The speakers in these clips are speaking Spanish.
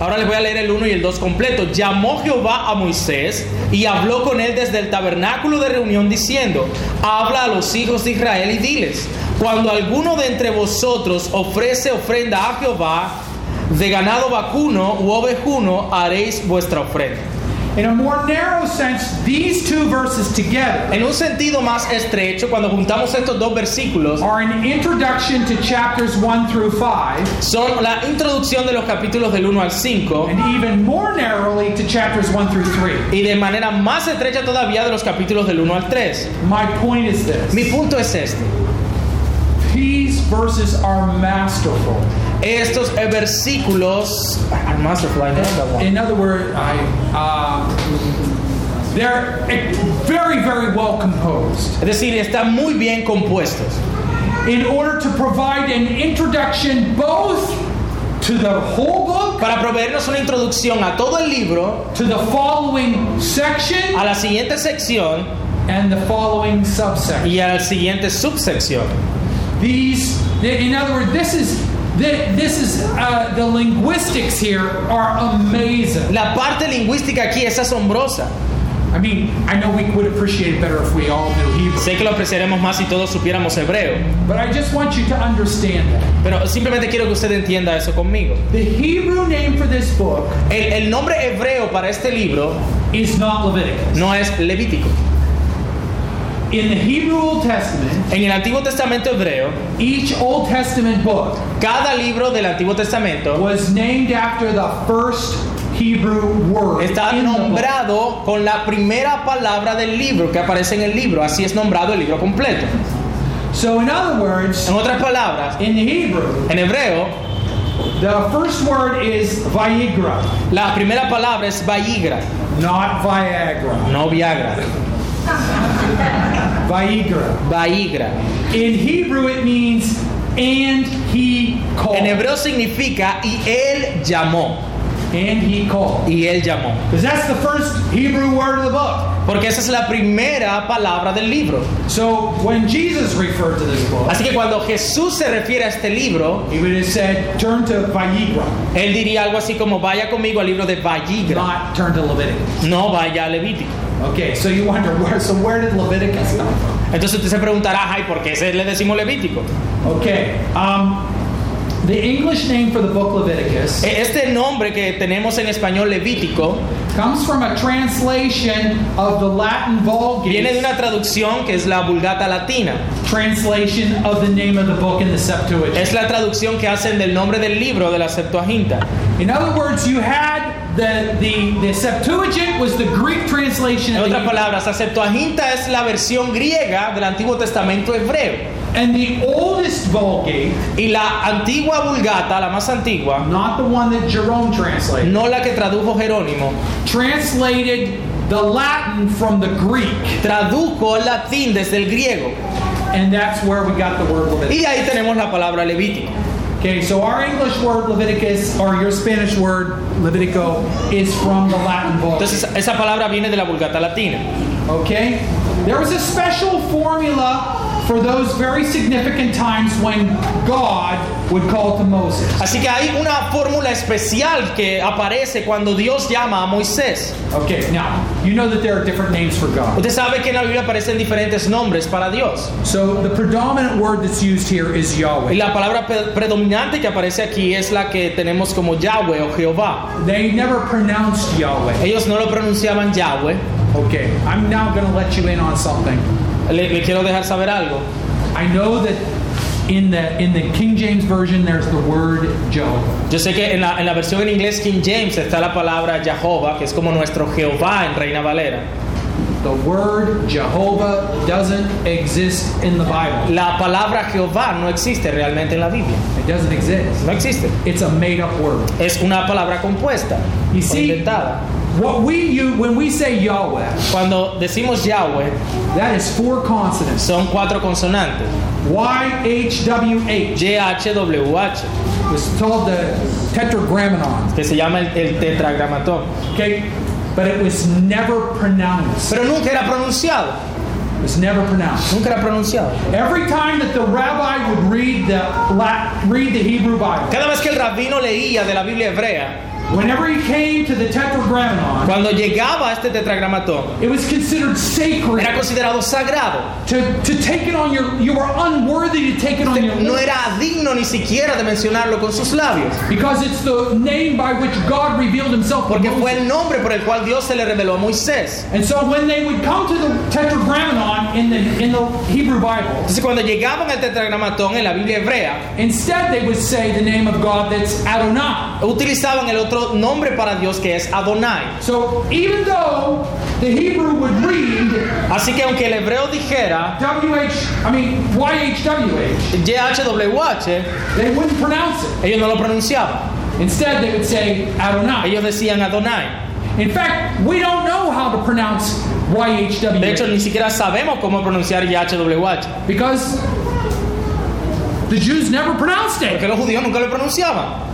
Ahora les voy a leer el 1 y el 2 completo. Llamó Jehová a Moisés y habló con él desde el tabernáculo de reunión diciendo, habla a los hijos de Israel y diles, cuando alguno de entre vosotros ofrece ofrenda a Jehová, de ganado vacuno u ovejuno haréis vuestra ofrenda. In a more narrow sense, these two verses together En un sentido más estrecho, cuando juntamos estos dos versículos, are an introduction to chapters 1 through 5, son la introducción de los capítulos del 1 al 5 and even more narrowly to chapters 1 through 3. y de manera más estrecha todavía de los capítulos del 1 al 3. My point is this Mi punto es este. Verses are masterful. Estos versículos are masterful, I know that one. In other words, I, uh, they're eh, very, very well composed. Es decir, están muy bien compuestos In order to provide an introduction both to the whole book, para proveernos una introducción a todo el libro, to the following section, a la siguiente sección and the following subsection. y a la siguiente subsección. These, in other words, this is this is uh, the linguistics here are amazing. La parte lingüística aquí es asombrosa. I mean, I know we would appreciate it better if we all knew Hebrew, Sé que lo apreciaremos más si todos supiéramos hebreo, but I just want you to understand that pero simplemente quiero que usted entienda eso conmigo. the Hebrew name for this book El, el nombre hebreo para este libro is not Leviticus. no es Levítico. In the Hebrew Old Testament, En el Antiguo Testamento hebreo, each Old Testament book cada libro del Antiguo Testamento was named after the first Hebrew word. está nombrado con la primera palabra del libro que aparece en el libro. Así es nombrado el libro completo. So, in other words, En otras palabras, in the Hebrew, en hebreo, the first word is Vayigra, la primera palabra es Vayigra, not Viagra. no Viagra. Vayigra. Vayigra. In Hebrew, it means and he called. En hebreo significa y él llamó. And he called. Y él llamó. Because that's the first Hebrew word of the book. Porque esa es la primera palabra del libro. So when Jesus referred to this book, Así que cuando Jesús se refiere a este libro, he would have said, turn to Vayigra, él diría algo así como vaya conmigo al libro de Vayigra. not turn to Leviticus. No vaya a Levítico. Okay, so you wonder, where, so where did Leviticus come from? Entonces usted se preguntará, ay, ¿por qué se le decimos Levítico? Okay, um, the English name for the book Leviticus E- Este nombre que tenemos en español Levítico comes from a translation of the Latin viene de Vulgate una traducción que es la Vulgata Latina. translation of the name of the book in the Septuagint. Es la traducción que hacen del nombre del libro de la Septuaginta. In other words, you had the, the, the Septuagint was the Greek translation En otras palabras, la Septuaginta es la versión griega del Antiguo Testamento hebreo. and the oldest Vulgate, Y la antigua Vulgata, la más antigua, not the one that Jerome translated, no la que tradujo Jerónimo, translated the Latin from the Greek, tradujo el latín desde el griego. and that's where we got the word Leviticus. Y ahí tenemos la palabra Levítico. Okay, so our English word Leviticus, or your Spanish word Levitico, is from the Latin Vulgate. Entonces, esa palabra viene de la Vulgata Latina. Okay? There was a special formula for those very significant times when God would call to Moses. Así que hay una fórmula especial que aparece cuando Dios llama a Moisés. Okay, now, you know that there are different names for God. Usted sabe que en la Biblia aparecen diferentes nombres para Dios. So the predominant word that's used here is Yahweh. Y la palabra pre- predominante que aparece aquí es la que tenemos como Yahweh o Jehová. They never pronounced Yahweh. Ellos no lo pronunciaban Yahweh. Okay, I'm now going to let you in on something. Le, le quiero dejar saber algo. I know that in the in the King James version there's the word Jehovah. Yo sé que en la, en la versión en inglés King James está la palabra Jehová, que es como nuestro Jehová en Reina Valera. The word Jehovah doesn't exist in the Bible. La palabra Jehová no existe realmente en la Biblia. It doesn't exist. No existe. It's a made up word. Es una palabra compuesta inventada. What we use when we say Yahweh, Cuando decimos Yahweh, that is four consonants. son cuatro consonantes. Y H W H Y-H-W-H, was called the tetragrammaton. que se llama el, el tetragramatón. Okay, but it was never pronounced. Pero nunca era pronunciado. It was never pronounced. Nunca era pronunciado. Every time that the rabbi would read the read the Hebrew Bible, Cada vez que el rabino leía de la Biblia hebrea, whenever he came to the Tetragrammaton, Cuando llegaba a este tetragramatón, it was considered sacred era considerado sagrado. to, to take it on your. You were unworthy to take it on your No era digno ni siquiera de mencionarlo con sus labios, because it's the name by which God revealed Himself. porque fue el nombre por el cual Dios se le reveló a Moisés. And so when they would come to the Tetragrammaton in the in the Hebrew Bible, Entonces cuando llegaban al tetragramatón en la Biblia hebrea, instead they would say the name of God that's Adonai. utilizaban el otro nombre para Dios que es Adonai. So even though the Hebrew would read Así que aunque el hebreo dijera WH, I mean YHWH, YHWH, they wouldn't pronounce it. ellos no lo pronunciaban. Instead, they would say Adonai. Ellos decían Adonai. In fact, we don't know how to pronounce De hecho, YHWH ni siquiera sabemos cómo pronunciar YHWH, because the Jews never pronounced it. porque los judíos nunca lo pronunciaban.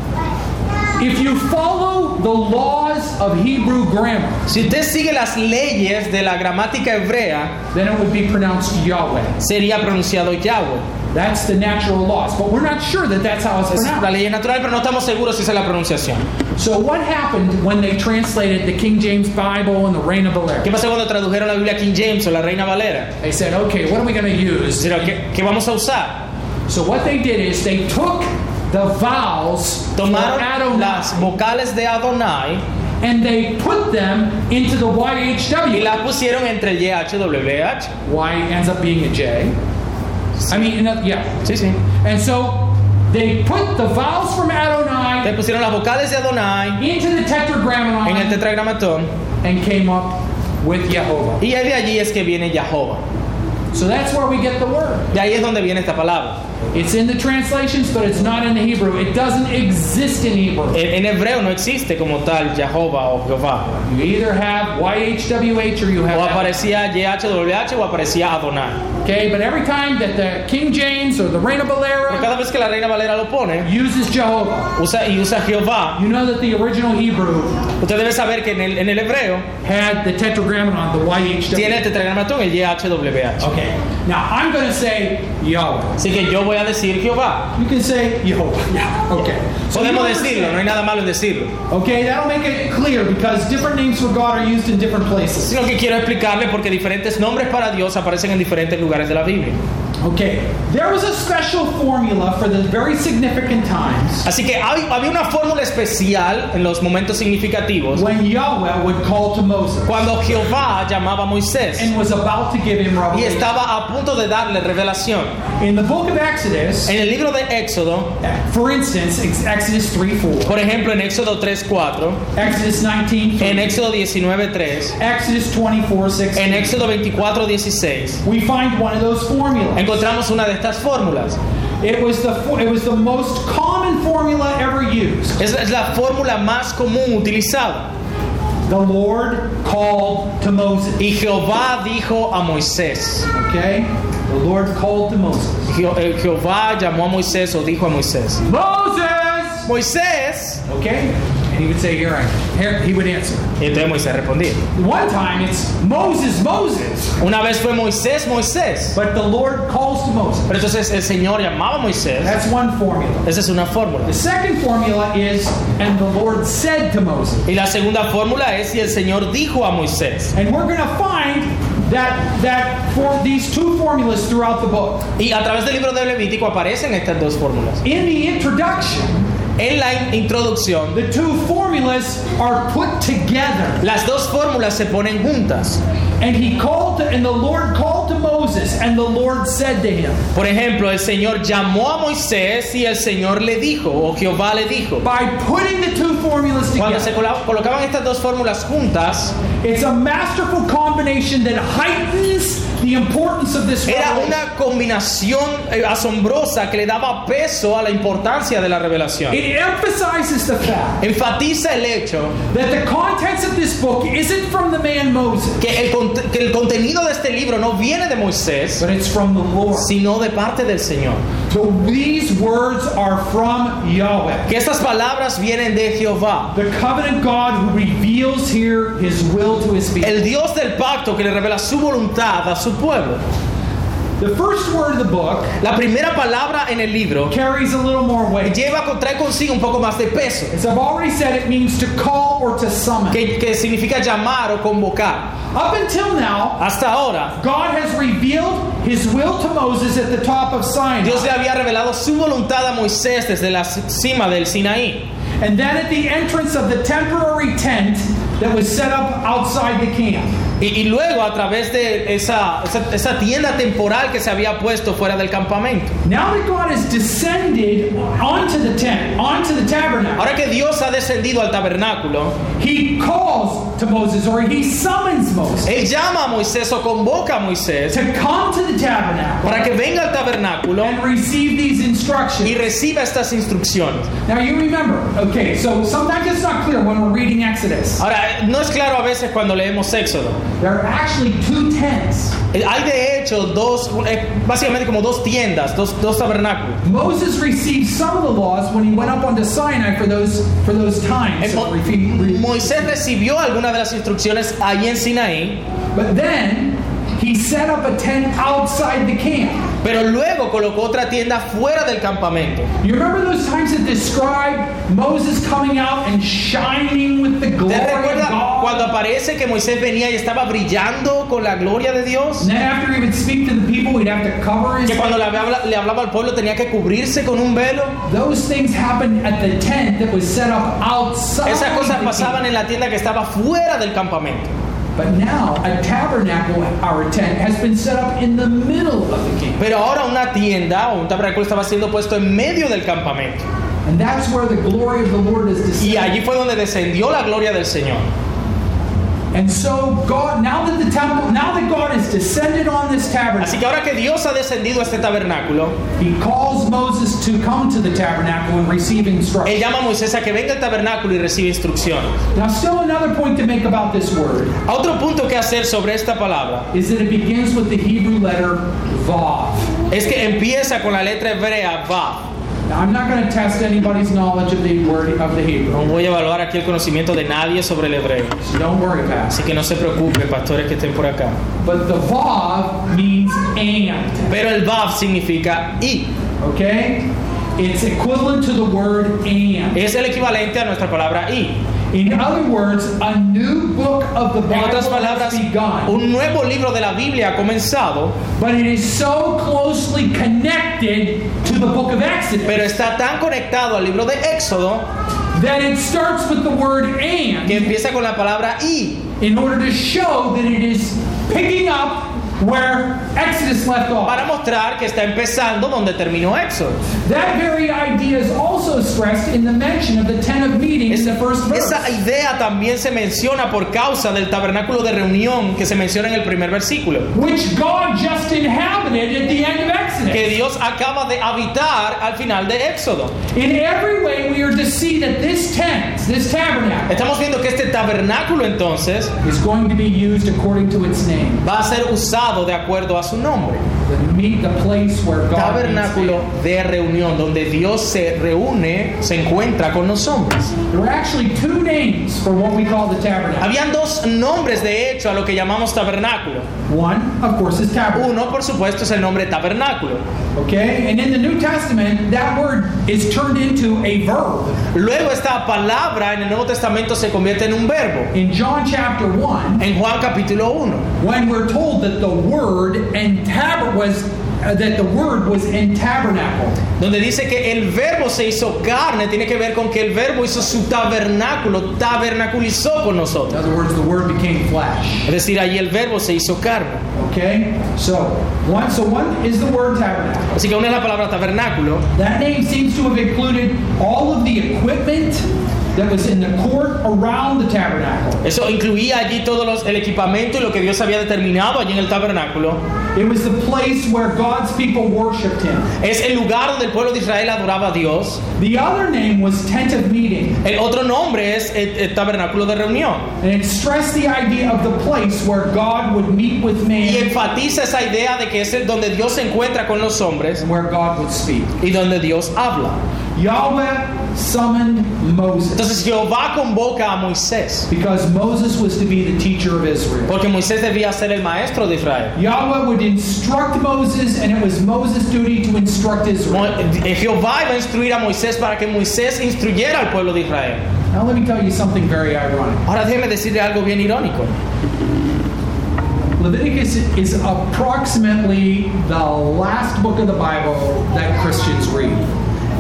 If you follow the laws of Hebrew grammar, Si usted sigue las leyes de la gramática hebrea, then it would be pronounced Yahweh. sería pronunciado Yahweh. That's the natural laws, but we're not sure that that's how it's Es la pronounced. ley natural, pero no estamos seguros si es la pronunciación. So, what happened when they translated the King James Bible and the Reina ¿Qué Valera? pasó cuando tradujeron la Biblia King James o la Reina Valera? They said, okay, what are we going to use? ¿qué, qué vamos a usar? So, what they did is they took the vowels Tomaron Adonai las vocales de Adonai and they put them into the y YHW. pusieron entre el YHWH. Y ends up being a J. I mean, yeah. Sí, sí. And so they put the vowels from Adonai pusieron las vocales de Adonai into the tetragrammaton. en el tetragramatón and came up with Jehovah. y de allí es que viene Jehová. So that's where we get the word. De ahí es donde viene esta palabra. It's in the translations, but it's not in the Hebrew. It doesn't exist in Hebrew. En, en hebreo no existe como tal Jehová o Jehová. You either have YHWH or you have O aparecía YHWH o aparecía Adonai. Okay, but every time that the King James or the Reina Pero Valera cada vez que la Reina Valera lo pone uses Jehovah, usa, y usa Jehová, you know that the original Hebrew usted debe saber que en el, en el hebreo had the tetragrammaton, the YHWH. tiene el tetragramatón, el YHWH. Okay, now I'm going to say Yahweh. Así que yo voy a decir Jehová. You can say Jehovah. Yeah, okay. So Podemos decirlo, no hay nada malo en decirlo. Okay, that'll make it clear because different names for God are used in different places. Es lo que quiero explicarle porque diferentes nombres para Dios aparecen en diferentes lugares de la Biblia. Okay, there was a special formula for the very significant times Así que hay- había una fórmula especial en los momentos significativos when Yahweh would call to Moses cuando Jehová llamaba a Moisés and was about to give him revelation. y estaba a punto de darle revelación. In the book of Exodus, En el libro de Éxodo, for instance, Exodus 3 4, por ejemplo en Éxodo 3.4, Exodus 19 en Éxodo 19.3, Exodus 24 6, en Éxodo 24.16, we find one of those formulas. Encontramos una de estas fórmulas. It was the fo- it was the most common formula ever used. Es, es la fórmula más común utilizada. The Lord called to Moses. Y Jehová dijo a Moisés. Okay? The Lord called to Moses. Je- eh, Jehová llamó a Moisés o dijo a Moisés. Moses! Moisés. Okay? And he would say, Here I am. Here, he would answer. Y entonces Moisés respondía. One time it's Moses, Moses. Una vez fue Moisés, Moisés. But the Lord calls to Moses. Pero entonces el Señor llamaba a Moisés. That's one formula. Esa es una fórmula. The second formula is, and the Lord said to Moses. Y la segunda fórmula es y el Señor dijo a Moisés. And we're going to find that that for these two formulas throughout the book. Y a través del libro de Levítico aparecen estas dos fórmulas. In the introduction, En la introducción, the two formulas are put together. las dos fórmulas se ponen juntas. And he called to, and the Lord called to Moses, and the Lord said to him, Por ejemplo, el Señor llamó a Moisés y el Señor le dijo, o Jehová le dijo. by putting the two formulas together, Cuando se colocaban estas dos fórmulas juntas, it's a masterful combination that heightens the importance of this era una combinación eh, asombrosa que le daba peso a la importancia de la revelación. It emphasizes the fact Enfatiza el hecho that the contents of this book isn't from the man Moses, que el, que el contenido de este libro no viene de Moisés, but it's from the Lord. sino de parte del Señor. So these words are from Yahweh, Que estas palabras vienen de Jehová, the covenant God who reveals here his will to his people. el Dios del pacto que le revela su voluntad a su pueblo. The first word of the book La primera palabra en el libro carries a little more weight. lleva, trae consigo un poco más de peso, As I've already said, it means to call or to summon. que, que significa llamar o convocar. Up until now, Hasta ahora, God has revealed his will to Moses at the top of Sinai. Dios le había revelado su voluntad a Moisés desde la cima del Sinaí. And then at the entrance of the temporary tent that was set up outside the camp. Y, y luego a través de esa, esa, esa tienda temporal que se había puesto fuera del campamento. Now that God has descended onto the tent, onto the tabernacle, Ahora que Dios ha descendido al tabernáculo, he calls to Moses or he summons Moses Él llama a Moisés o convoca a Moisés to come to the tabernacle para que venga al tabernáculo and receive these y instructions. reciba estas instrucciones. Now you remember, okay, so sometimes it's not clear when we're reading Exodus. Ahora, no es claro a veces cuando leemos Éxodo. There are actually two tents. Eh, Hay de hecho dos, eh, básicamente como dos tiendas, dos, dos tabernáculos. Moses received some of the laws when he went up onto Sinai for those for those times. Eh, Mo- of refe- re- Moisés recibió algunas de las instrucciones ahí en Sinaí, But then he set up a tent outside the camp. Pero luego colocó otra tienda fuera del campamento. You remember those times that describe Moses coming out and shining with the glory ¿Te of recuerdas God? cuando aparece que Moisés venía y estaba brillando con la gloria de Dios? And then after he would speak to the people, he'd have to cover his Que cuando le hablaba, le hablaba al pueblo tenía que cubrirse con un velo. Those things happened at the tent that was set up outside. Esas cosas pasaban en la tienda que estaba fuera del campamento. But now a tabernacle, our tent, has been set up in the middle of the camp. Pero ahora una tienda o un tabernáculo estaba siendo puesto en medio del campamento. And that's where the glory of the Lord is Y allí fue donde descendió la gloria del Señor. And so God, now that the temple, now that God has descended on this Así tabernacle, que ahora que Dios ha descendido a este tabernáculo, He calls Moses to come to the tabernacle and receive Él instruction. llama a Moisés a que venga al tabernáculo y reciba instrucción. Now, still another point to make about this word Otro punto que hacer sobre esta palabra is that it begins with the Hebrew letter Vav. es que empieza con la letra hebrea Vav. Now, I'm not going to test anybody's knowledge of the word of the Hebrew, No voy a evaluar aquí el conocimiento de nadie sobre el hebreo. so don't worry, Pastor. Así que no se preocupen, pastores que estén por acá. But the Vav means and. Pero el Vav significa y. Okay? It's equivalent to the word and. Es el equivalente a nuestra palabra y. In other words, a new book of the En Bible otras palabras, has begun, un nuevo libro de la Biblia ha comenzado, but it is so closely connected to the book of Exodus pero está tan conectado al libro de Éxodo that it starts with the word que and empieza con la palabra y, in order to show that it is picking up where Exodus left off. para mostrar que está empezando donde terminó Éxodo. That very idea is also stressed in the mention of the tent of meeting in the first verse. Esa idea también se menciona por causa del tabernáculo de reunión que se menciona en el primer versículo. which God just inhabited at the end of Exodus. Que Dios de habitar al final de Éxodo. In every way, we are to see that this tent, this tabernacle, Estamos viendo que este tabernáculo entonces is going to be used according to its name. va a ser usado de acuerdo a su nombre. The, meet, the place where God meets Tabernáculo de reunión, donde Dios se reúne, se encuentra con los hombres. There were actually two names for what we call the tabernacle. Habían dos nombres de hecho a lo que llamamos tabernáculo. One, of course, is tabernacle. Uno, por supuesto, es el nombre tabernáculo. Okay? And in the New Testament, that word is turned into a verb. Luego esta palabra en el Nuevo Testamento se convierte en un verbo. In John chapter 1, En Juan capítulo 1, when we're told that the word and tab was that the word was in tabernacle. donde dice que el verbo se hizo carne, tiene que ver con que el verbo hizo su tabernáculo, tabernaculizó con In nosotros. other words, the word became flesh. Es decir, allí el verbo se hizo carne. Okay? So, one so one is the word tabernacle. Así que una es la palabra tabernáculo. That name seems to have included all of the equipment that was in the court around the tabernacle. Eso incluía allí todo los- el equipamiento y lo que Dios había determinado allí en el tabernáculo. It was the place where God's people worshiped him. Es el lugar donde el pueblo de Israel adoraba a Dios. The other name was tent of meeting. El otro nombre es el, el tabernáculo de reunión. And it stressed the idea of the place where God would meet with Y man enfatiza esa idea de que es el donde Dios se encuentra con los hombres and where God would speak. y donde Dios habla. Yahweh summoned Moses Entonces Jehová convoca a Moisés, because Moses was to be the teacher of Israel. porque Moisés debía ser el maestro de Israel. Yahweh would instruct Moses, and it was Moses' duty to instruct Israel. eh, Jehová iba a instruir a Moisés para que Moisés instruyera al pueblo de Israel. Now, let me tell you something very ironic. Ahora déjeme decirle algo bien irónico. Leviticus is approximately the last book of the Bible that Christians read.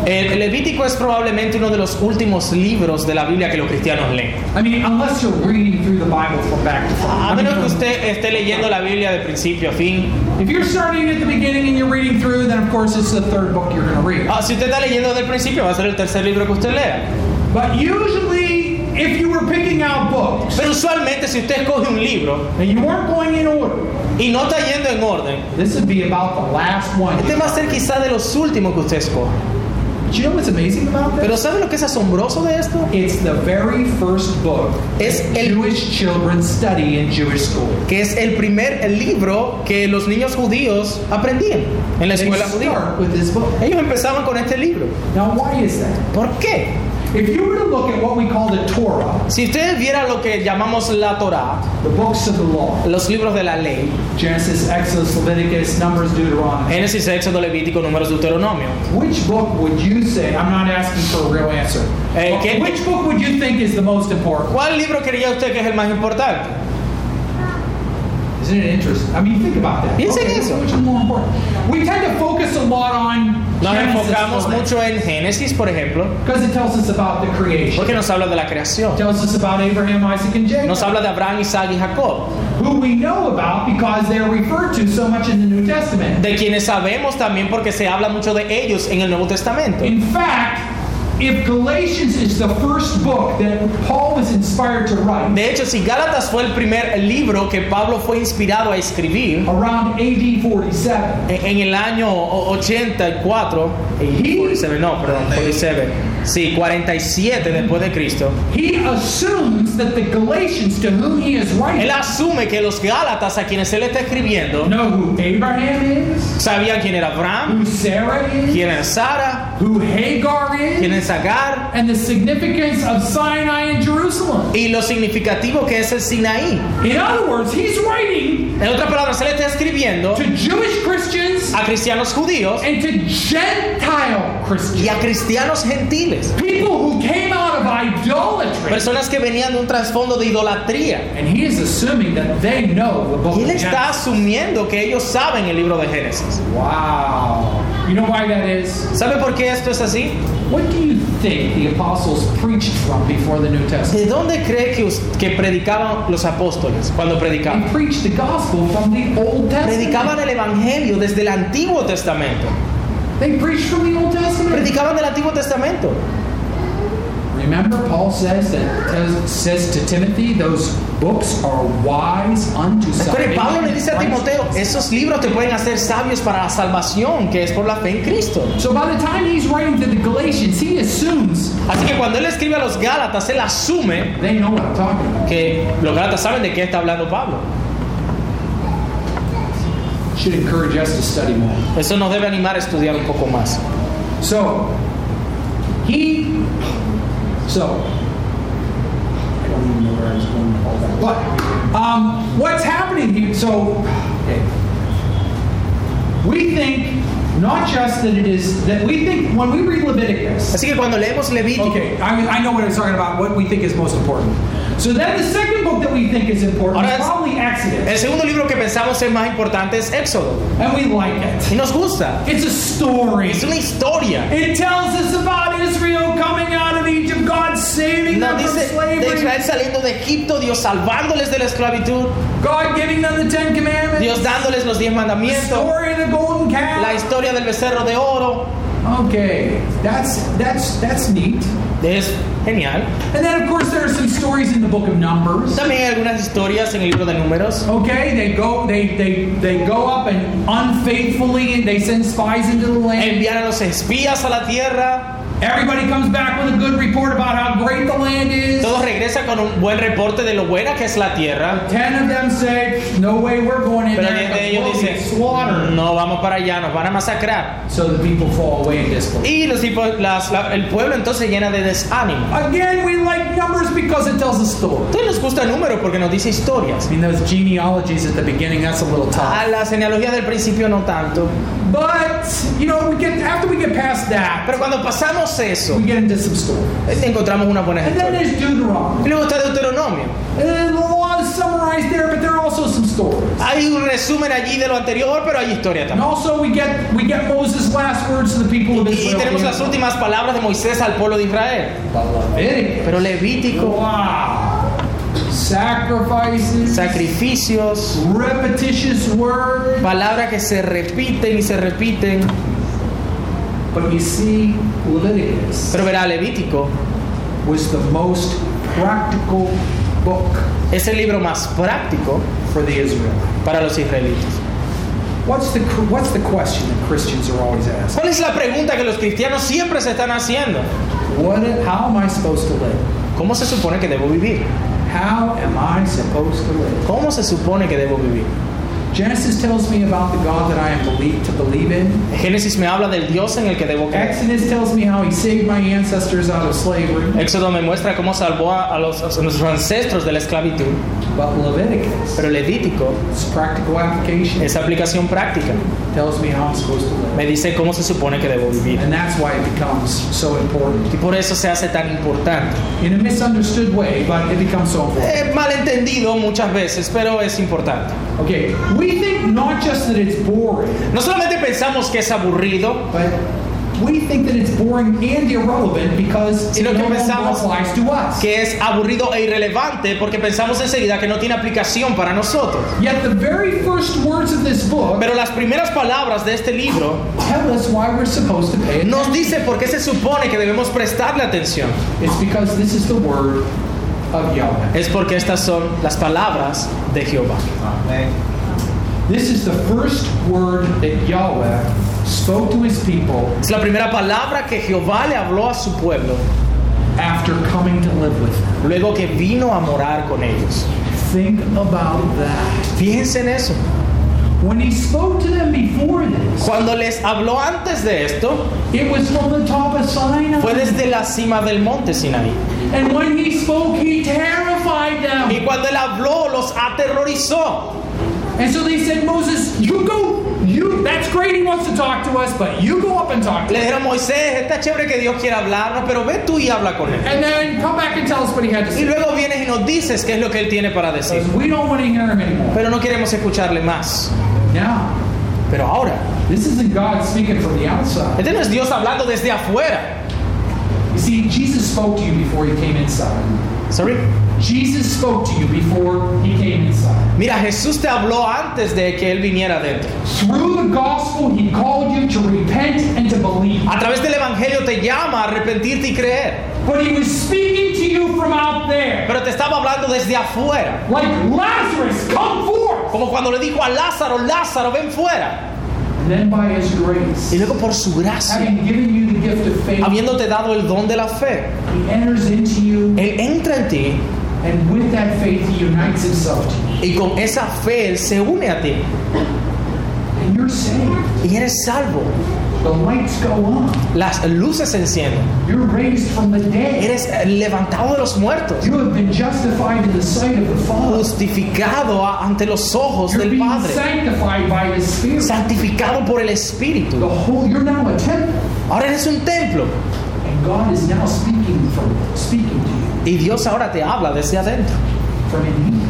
El Levítico es probablemente uno de los últimos libros de la Biblia que los cristianos leen. I mean, unless you're reading through the Bible from back to front. A menos que usted esté leyendo la Biblia de principio a fin. if you're starting at the beginning and you're reading through, then of course it's the third book you're going to read. Ah, si usted está leyendo desde el principio, va a ser el tercer libro que usted lea. But usually, if you were picking out books Pero usualmente si usted escoge un libro and you weren't going in order, y no está yendo en orden, this would be about the last one. este va a ser quizá de los últimos que usted escoja. You know what's amazing about this? Pero ¿sabe lo que es asombroso de esto? It's the very first book Es el Jewish children study in Jewish school. que es el primer libro que los niños judíos aprendían en la They escuela judía. start with this book. Ellos empezaban con este libro. Now, why is that? ¿Por qué? If you were to look at what we call the Torah, Si ustedes vieran lo que llamamos la Torá, the books of the law, los libros de la ley, Genesis, Exodus, Leviticus, Numbers, Deuteronomy, Génesis, Éxodo, Levítico, Números, Deuteronomio. which book would you say? I'm not asking for a real answer. Eh, But ¿qué- which book would you think is the most important? ¿Cuál libro creía usted que es el más importante? Isn't it interesting? I mean, think about that. Piensa en eso. Which is more important? We tend to focus a lot on Nos Genesis enfocamos mucho en Génesis, por ejemplo, because it tells us about the creation. porque nos habla de la creación. It tells us about Abraham, Isaac, and Jacob, Nos habla de Abraham, Isaac y Jacob, who we know about because they're referred to so much in the New Testament. de quienes sabemos también porque se habla mucho de ellos en el Nuevo Testamento. In fact, if Galatians is the first book that Paul was inspired to write De hecho, si Gálatas fue el primer libro que Pablo fue inspirado a escribir around AD 47, en, en el año o- 84, He- 47, no, perdón, 47, sí, 47 después de Cristo, he assumes that the Galatians to whom he is él writing asume que los Gálatas a quienes él está escribiendo know who Abraham is, sabían quién era Abraham, who Sarah is, quién era Sara, who Hagar quién es Agar and the significance of Sinai and Jerusalem. y lo significativo que es el Sinaí. In other words, he's writing En otras palabras, él está escribiendo to Jewish Christians a cristianos judíos and to Gentile y a cristianos gentiles, People who came out of idolatry. personas que venían de un trasfondo de idolatría. And he is assuming that they know the book Y él of está Genesis. asumiendo que ellos saben el libro de Génesis. Wow. You know why that is? ¿Sabe por qué esto es así? What do you think the apostles preached from before the New Testament? ¿De dónde cree que, que predicaban los apóstoles cuando They predicaban? preached the gospel from the Old Predicaban Testament. el Evangelio desde el Antiguo Testamento. They preached from the Old Testament. Predicaban del Antiguo Testamento. Remember, Paul says that says to Timothy, those books are wise unto Pero salvation. Pablo le dice a Timoteo, esos libros te pueden hacer sabios para la salvación, que es por la fe en Cristo. So by the time he's writing to the Galatians, he assumes Así que cuando él escribe a los Gálatas, él asume they know what I'm talking about. que los Gálatas saben de qué está hablando Pablo. Should encourage us to study more. Eso nos debe animar a estudiar un poco más. So he so I don't even know where I was going with all that. But um, what's happening here? So okay. we think not just that it is that we think when we read Leviticus. Así que cuando leemos Levítico, Okay, I, I know what I'm talking about. What we think is most important. So then the second book that we think is important Ahora is probably Exodus, el segundo libro que pensamos es más importante es Éxodo. and we like it. Y nos gusta. It's a story. Es una historia. It tells us about Israel coming out of Egypt, God saving them Nos from dice de slavery, Israel saliendo de Egipto, Dios salvándoles de la esclavitud, God giving them the Ten Commandments, Dios dándoles los diez the mandamientos, story of the golden la calf. historia del becerro de oro. Okay, that's that's that's neat. Es genial. And then of course there are some stories in the book of Numbers. También hay algunas historias en el libro de números. Okay, they go they they they go up and unfaithfully and they send spies into the land. Enviar a los espías a la tierra. Everybody comes back with a good report about how great the land is. Todos regresan con un buen reporte de lo buena que es la tierra. Ten of them say, "No way, we're going in Pero there. diez de ellos dicen, slaughtered." no vamos para allá, nos van a masacrar. So the people fall away in disbelief. Y los tipos, las- la- el pueblo entonces llena de desánimo. Again, we like numbers because it tells a story. Entonces nos gusta el número porque nos dice historias. I mean, those genealogies at the beginning, that's a little A tough. la genealogía del principio no tanto. But, you know, we get after we get past that, Pero cuando pasamos eso, we get into some stories. encontramos una buena And then historia. there's Deuteronomy. Y luego está Deuteronomio. And the law is summarized there, but there are also some stories. Hay un resumen allí de lo anterior, pero hay historia And también. also we get we get Moses' last words to the people of Y Israel. tenemos las últimas palabras de Moisés al pueblo de Israel. Pero Levítico, Wow. Sacrifices, sacrificios, repetitious words. palabras que se repiten y se repiten. But you see, Leviticus Pero verá, Levítico was the most practical book es el libro más práctico for the Israelites. para los israelitas. What's the what's the question that Christians are always asking? ¿Cuál es la pregunta que los cristianos siempre se están haciendo? What? How am I supposed to live? ¿Cómo se supone que debo vivir? How am I supposed to live? ¿Cómo se supone que debo vivir? Genesis tells me about the God that I am believed to believe in. Génesis me habla del Dios en el que debo creer. Exodus tells me how he saved my ancestors out of slavery. Éxodo me muestra cómo salvó a, los, a nuestros ancestros de la esclavitud. But Leviticus, Pero Levítico, its practical application, esa aplicación práctica, tells me how I'm supposed to me live. dice cómo se supone que debo vivir. And that's why it becomes so important. Y por eso se hace tan importante. In a misunderstood way, but it becomes so important. Es malentendido muchas veces, pero es importante. Okay, we think not just that it's boring, No solamente pensamos que es aburrido, but we think that it's boring and irrelevant because Sino que pensamos applies to us. que es aburrido e irrelevante porque pensamos enseguida que no tiene aplicación para nosotros. Yet the very first words of this book Pero las primeras palabras de este libro tell us why we're supposed to pay nos dice por qué se supone que debemos prestarle atención. It's because this is the word of Yahweh. Es porque estas son las palabras de Jehová. This is the first word that Yahweh spoke to his people Es la primera palabra que Jehová le habló a su pueblo after coming to live with them. luego que vino a morar con ellos. Think about that. Fíjense en eso. When he spoke to them before this, Cuando les habló antes de esto, it was from the top of Sinai. fue desde la cima del monte Sinaí. And when he spoke, he terrified them. Y cuando él habló, los aterrorizó. And so they said, Moses, you go. You. That's great. He wants to talk to us, but you go up and talk to Le us. dijeron, Moisés, está chévere que Dios quiera hablarnos, pero ve tú y habla con él. And then come back and tell us what he had to say. Y luego vienes y nos dices qué es lo que él tiene para decir. Because we don't want to hear him anymore. Pero no queremos escucharle más. Now, Pero ahora, this isn't God speaking from the outside. este no es Dios hablando desde afuera. You see, Jesus spoke to you before he came inside. Sorry. Jesus spoke to you before he came inside. Mira, Jesús te habló antes de que él viniera adentro. Through the gospel, he called you to repent and to believe. A través del Evangelio te llama a arrepentirte y creer. But he was speaking to you from out there. Pero te estaba hablando desde afuera. Like Lazarus, come forth. Como cuando le dijo a Lázaro, Lázaro, ven fuera. And then by his grace, Y luego por su gracia, having given you the gift of faith, habiéndote dado el don de la fe, he enters into you, Él entra en ti and with that faith, he unites himself to you. y con esa fe Él se une a ti. And you're saved. Y eres salvo. The lights go on. Las luces se encienden. You're raised from the dead. Eres levantado de los muertos. You have been justified in the sight of the Father. Justificado ante los ojos You're del being Padre. sanctified by the Spirit. Santificado por el The Espíritu. whole you're now a temple, Ahora eres un templo. and God is now speaking from speaking Y Dios ahora te habla desde adentro. from in here,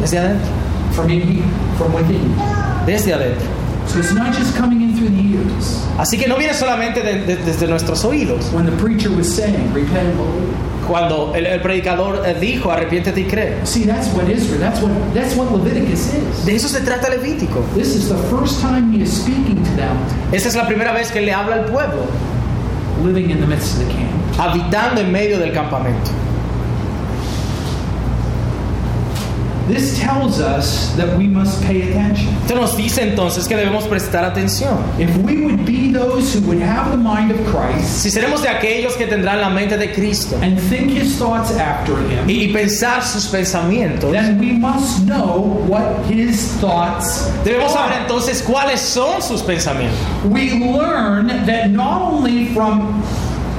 Desde adentro. from in here, from within you. Desde adentro. So it's not just coming in through the ears. Así que no viene solamente de- de- desde nuestros oídos. When the preacher was saying, "Repent and believe," Cuando el, el predicador eh, dijo, arrepiéntete y cree. see that's what Israel. That's what that's what Leviticus is. De eso se trata Levítico. This is the first time he is speaking to them, Esa es la primera vez que le habla al pueblo, living in the midst of the camp. Habitando en medio del campamento. This tells us that we must pay attention. Esto nos dice entonces que debemos prestar atención. If we would be those who would have the mind of Christ Si seremos de aquellos que tendrán la mente de Cristo and think his thoughts after him, y, y pensar sus pensamientos, then we must know what his thoughts debemos saber are. entonces cuáles son sus pensamientos. We learn that not only from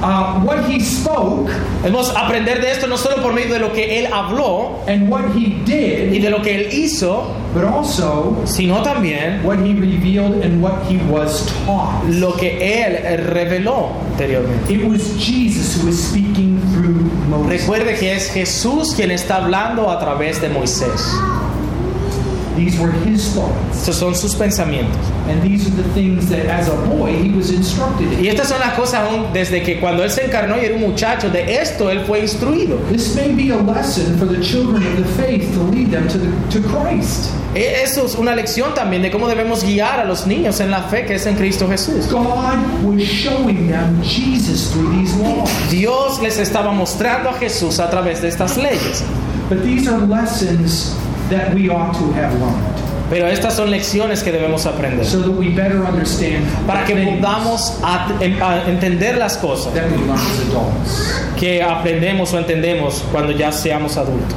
uh, what he spoke Debemos aprender de esto no solo por medio de lo que Él habló and what he y did, de lo que Él hizo, but also sino también what he revealed and what he was taught. lo que Él reveló anteriormente. It was Jesus who was speaking through Moses. Recuerde que es Jesús quien está hablando a través de Moisés. These were his thoughts. Estos son sus pensamientos. And these are the things that as a boy he was instructed in. Y estas son las cosas aún desde que cuando Él se encarnó y era un muchacho, de esto Él fue instruido. This may be a lesson for the children of the faith to lead them to, the, to Christ. E- Eso es una lección también de cómo debemos guiar a los niños en la fe que es en Cristo Jesús. God was showing them Jesus through these laws. Dios les estaba mostrando a Jesús a través de estas leyes. But these are lessons that we ought to have learned Pero estas son lecciones que debemos aprender so that we better understand para que podamos a- em- a entender las cosas that we learn as adults. que aprendemos o entendemos cuando ya seamos adultos.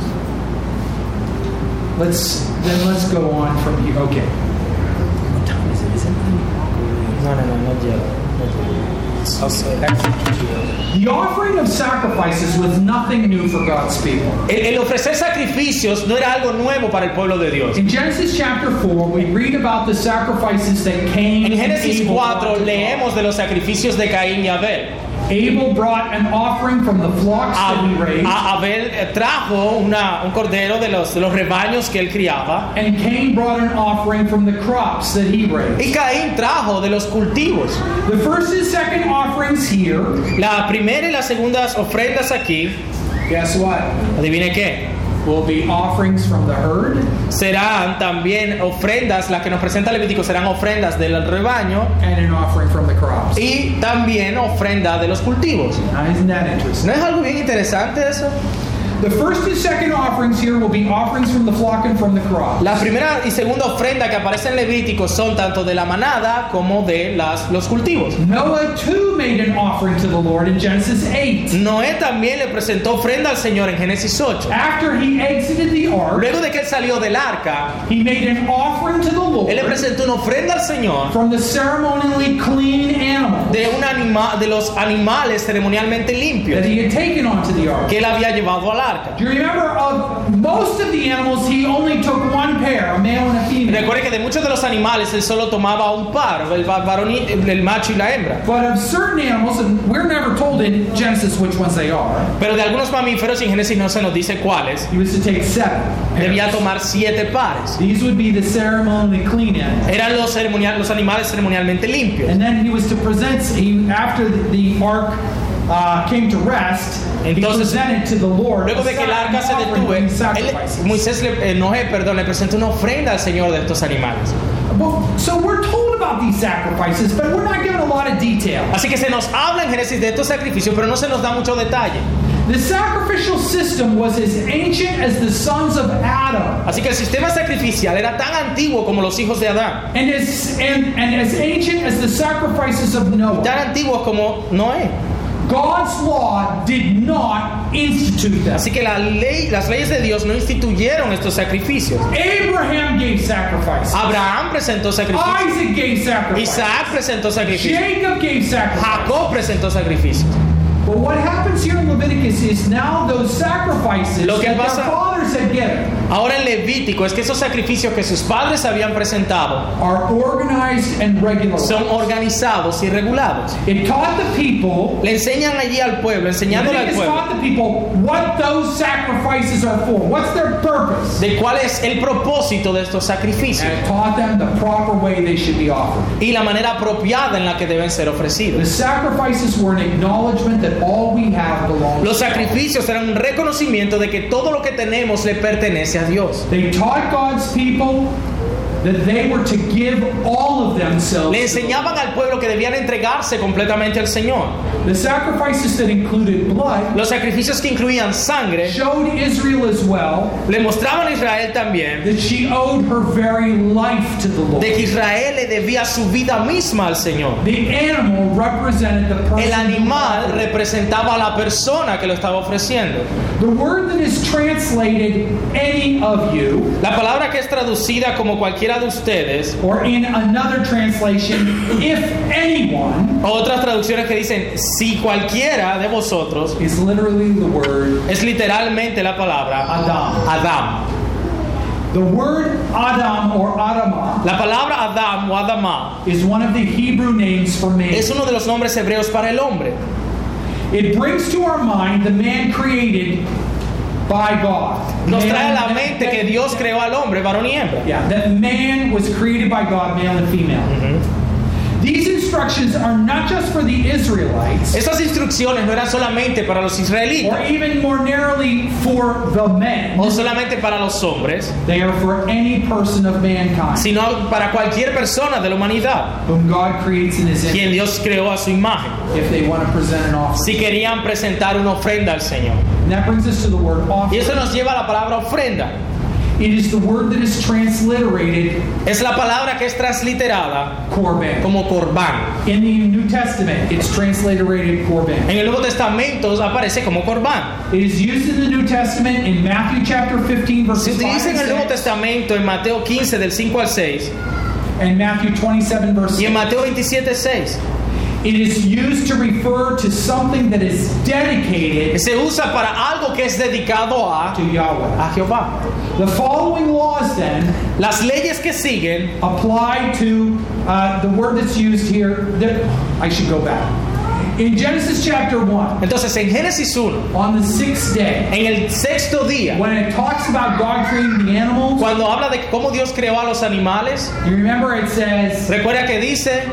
Let's then let's go on from here. Okay. No, no, no, no llega. No llega. The offering of sacrifices was nothing new for God's people. El, el ofrecer sacrificios no era algo nuevo para el pueblo de Dios. In Genesis chapter 4, we read about the sacrifices that Cain En and Génesis Abel 4 brought to God. leemos de los sacrificios de Caín y Abel. Abel brought an offering from the flocks that he raised, Abel eh, trajo una- un cordero de los, de los rebaños que él criaba and Cain brought an offering from the crops that he raised. y Caín trajo de los cultivos. The first and second offerings here, La primera y las segundas ofrendas aquí, guess what? adivine qué, Will be offerings from the herd serán también ofrendas, las que nos presenta Levítico serán ofrendas del rebaño and an offering from the crops. y también ofrenda de los cultivos. Now, isn't that interesting? ¿No es algo bien interesante eso? The first and second offerings here will be offerings from the flock and from the crops. La primera y segunda ofrenda que aparece en Levítico son tanto de la manada como de las, los cultivos. Noah too made an offering to the Lord in Genesis 8. Noé también le presentó ofrenda al Señor en Génesis 8. After he exited the ark, Luego de que él salió del arca, he made an offering to the él le Lord presentó una ofrenda al Señor from the ceremonially clean animal de, un anima, de los animales ceremonialmente limpios that he had taken onto the ark. que él había llevado al arca. Do you remember of most of the animals he only took one pair, a male and a female. Recuerde que de muchos de los animales él solo tomaba un par, el va- varón y- el macho y la hembra. But of certain animals, and we're never told in Genesis which ones they are, Pero de algunos mamíferos, en Génesis no se nos dice cuáles, he was to take seven. debía tomar siete pares. These would be the ceremonially clean animals. Eran los, ceremonial, los animales ceremonialmente limpios. And then he was to present, he, after the, the ark uh, came to rest, he Entonces, presented to the Lord Luego de que el arca se these él-. Moisés, le, eh, Noé, perdón, le presentó una ofrenda al Señor de estos animales. Well, so we're told about these sacrifices, but we're not given a lot of detail. Así que se nos habla en Génesis de estos sacrificios, pero no se nos da mucho detalle. The sacrificial system was as ancient as the sons of Adam, Así que el sistema sacrificial era tan antiguo como los hijos de Adán, and as, and, and as ancient as the sacrifices of Noah. tan antiguos como Noé. God's law did not institute them. Así que la ley, las leyes de Dios no instituyeron estos sacrificios. Abraham gave sacrifice. Abraham presentó sacrificios. Isaac gave sacrifice. Isaac presentó sacrificios. Jacob gave sacrifice. Jacob presentó sacrificios. But what happens here in Leviticus is now those sacrifices Lo que that their pasa- fathers had given Ahora en Levítico es que esos sacrificios que sus padres habían presentado are organized and regularized. son organizados y regulados. it taught the people, Le enseñan allí al pueblo, enseñándole al Leviticus pueblo taught the people what those sacrifices are for. What's their purpose? de cuál es el propósito de estos sacrificios And it taught them the proper way they should be offered. y la manera apropiada en la que deben ser The ofrecidos. sacrifices were an acknowledgement that all we have belongs Los sacrificios eran un reconocimiento de que todo lo que tenemos le pertenece a Dios. They taught God's people that they were to give all of themselves. Le enseñaban al pueblo que debían entregarse completamente al Señor. The sacrifices that included blood Los sacrificios que incluían sangre showed Israel as well le mostraban a Israel también that she owed her very life to the Lord. de que Israel le debía su vida misma al Señor. The animal represented the person. El animal representaba a la persona que lo estaba ofreciendo. The word that is translated any of you, La palabra que es traducida como cualquiera de ustedes, or in another translation, if anyone, otras traducciones que dicen si cualquiera de vosotros, is literally the word es literalmente la palabra Adam. Adam. The word Adam or Adama La palabra Adam o Adama is one of the Hebrew names for man. es uno de los nombres hebreos para el hombre. It brings to our mind the man created by God. Nos trae a la mente que Dios creó al hombre, varón y hembra. Yeah, that man was created by God, male and female. These instructions are not just for the Israelites, Estas instrucciones no eran solamente para los israelitas or even more narrowly for the men. o solamente para los hombres, They are for any person of mankind sino para cualquier persona de la humanidad, whom God creates in his image quien Dios creó a su imagen, if they want to present an offering. si querían presentar una ofrenda al Señor. And that brings us to the word Y offering. eso nos lleva a la palabra ofrenda. It is the word that is transliterated Es la palabra que es transliterada korban. como corbán. In the New Testament, it's transliterated korban. En el Nuevo Testamento aparece como corbán. It is used in the New Testament in Matthew chapter 15 Se verses 5 utiliza en el Nuevo 6, Testamento en Mateo 15 del 5 al 6 and Matthew 27 verse y en 6. Mateo 27 6. It is used to refer to something that is dedicated Se usa para algo que es dedicado a, to Yahweh. a Jehová. The following laws then Las leyes que siguen apply to uh, the word that's used here. That, I should go back. In Genesis chapter 1, Entonces en Génesis 1, on the sixth day, en el sexto día, when it talks about God creating the animals, cuando habla de cómo Dios creó a los animales, you remember it says, recuerda que dice,